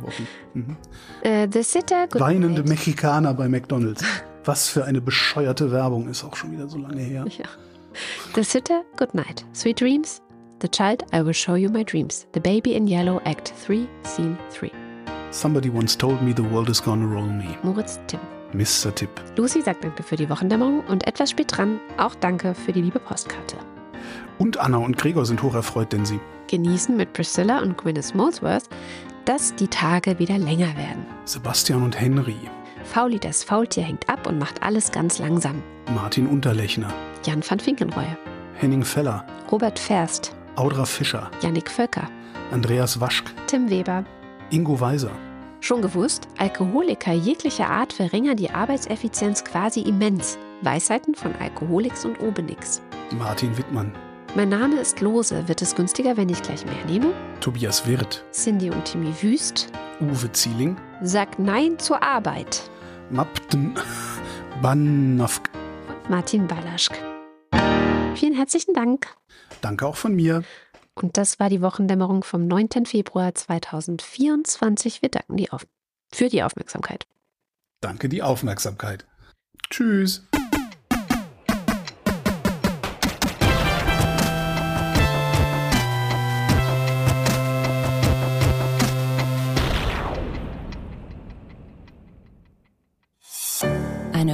Mhm. Äh, The Sitter, Weinende. Mexikaner bei McDonalds. Was für eine bescheuerte Werbung, ist auch schon wieder so lange her. Ja. The Sitter, Good Night. Sweet Dreams. The Child, I Will Show You My Dreams. The Baby in Yellow, Act 3, Scene 3. Somebody once told me the world is gonna roll me. Moritz Tim. Mr. Tipp. Lucy sagt Danke für die Wochendämmerung und etwas spät dran auch Danke für die liebe Postkarte. Und Anna und Gregor sind hocherfreut, denn sie Genießen mit Priscilla und Gwyneth Molesworth, dass die Tage wieder länger werden. Sebastian und Henry, Fauli das Faultier hängt ab und macht alles ganz langsam. Martin Unterlechner, Jan van Finkenreue, Henning Feller, Robert Ferst, Audra Fischer, Yannick Völker, Andreas Waschk, Tim Weber. Ingo Weiser, Schon gewusst? Alkoholiker jeglicher Art verringern die Arbeitseffizienz quasi immens. Weisheiten von Alkoholiks und Obenix. Martin Wittmann, Mein Name ist Lose. Wird es günstiger, wenn ich gleich mehr nehme? Tobias Wirth, Cindy und Timmy Wüst. Uwe Zieling, Sagt Nein zur Arbeit. Mapten Banafk. Martin Balaschk. Vielen herzlichen Dank. Danke auch von mir. Und das war die Wochendämmerung vom 9. Februar 2024. Wir danken die auf für die Aufmerksamkeit. Danke die Aufmerksamkeit. Tschüss.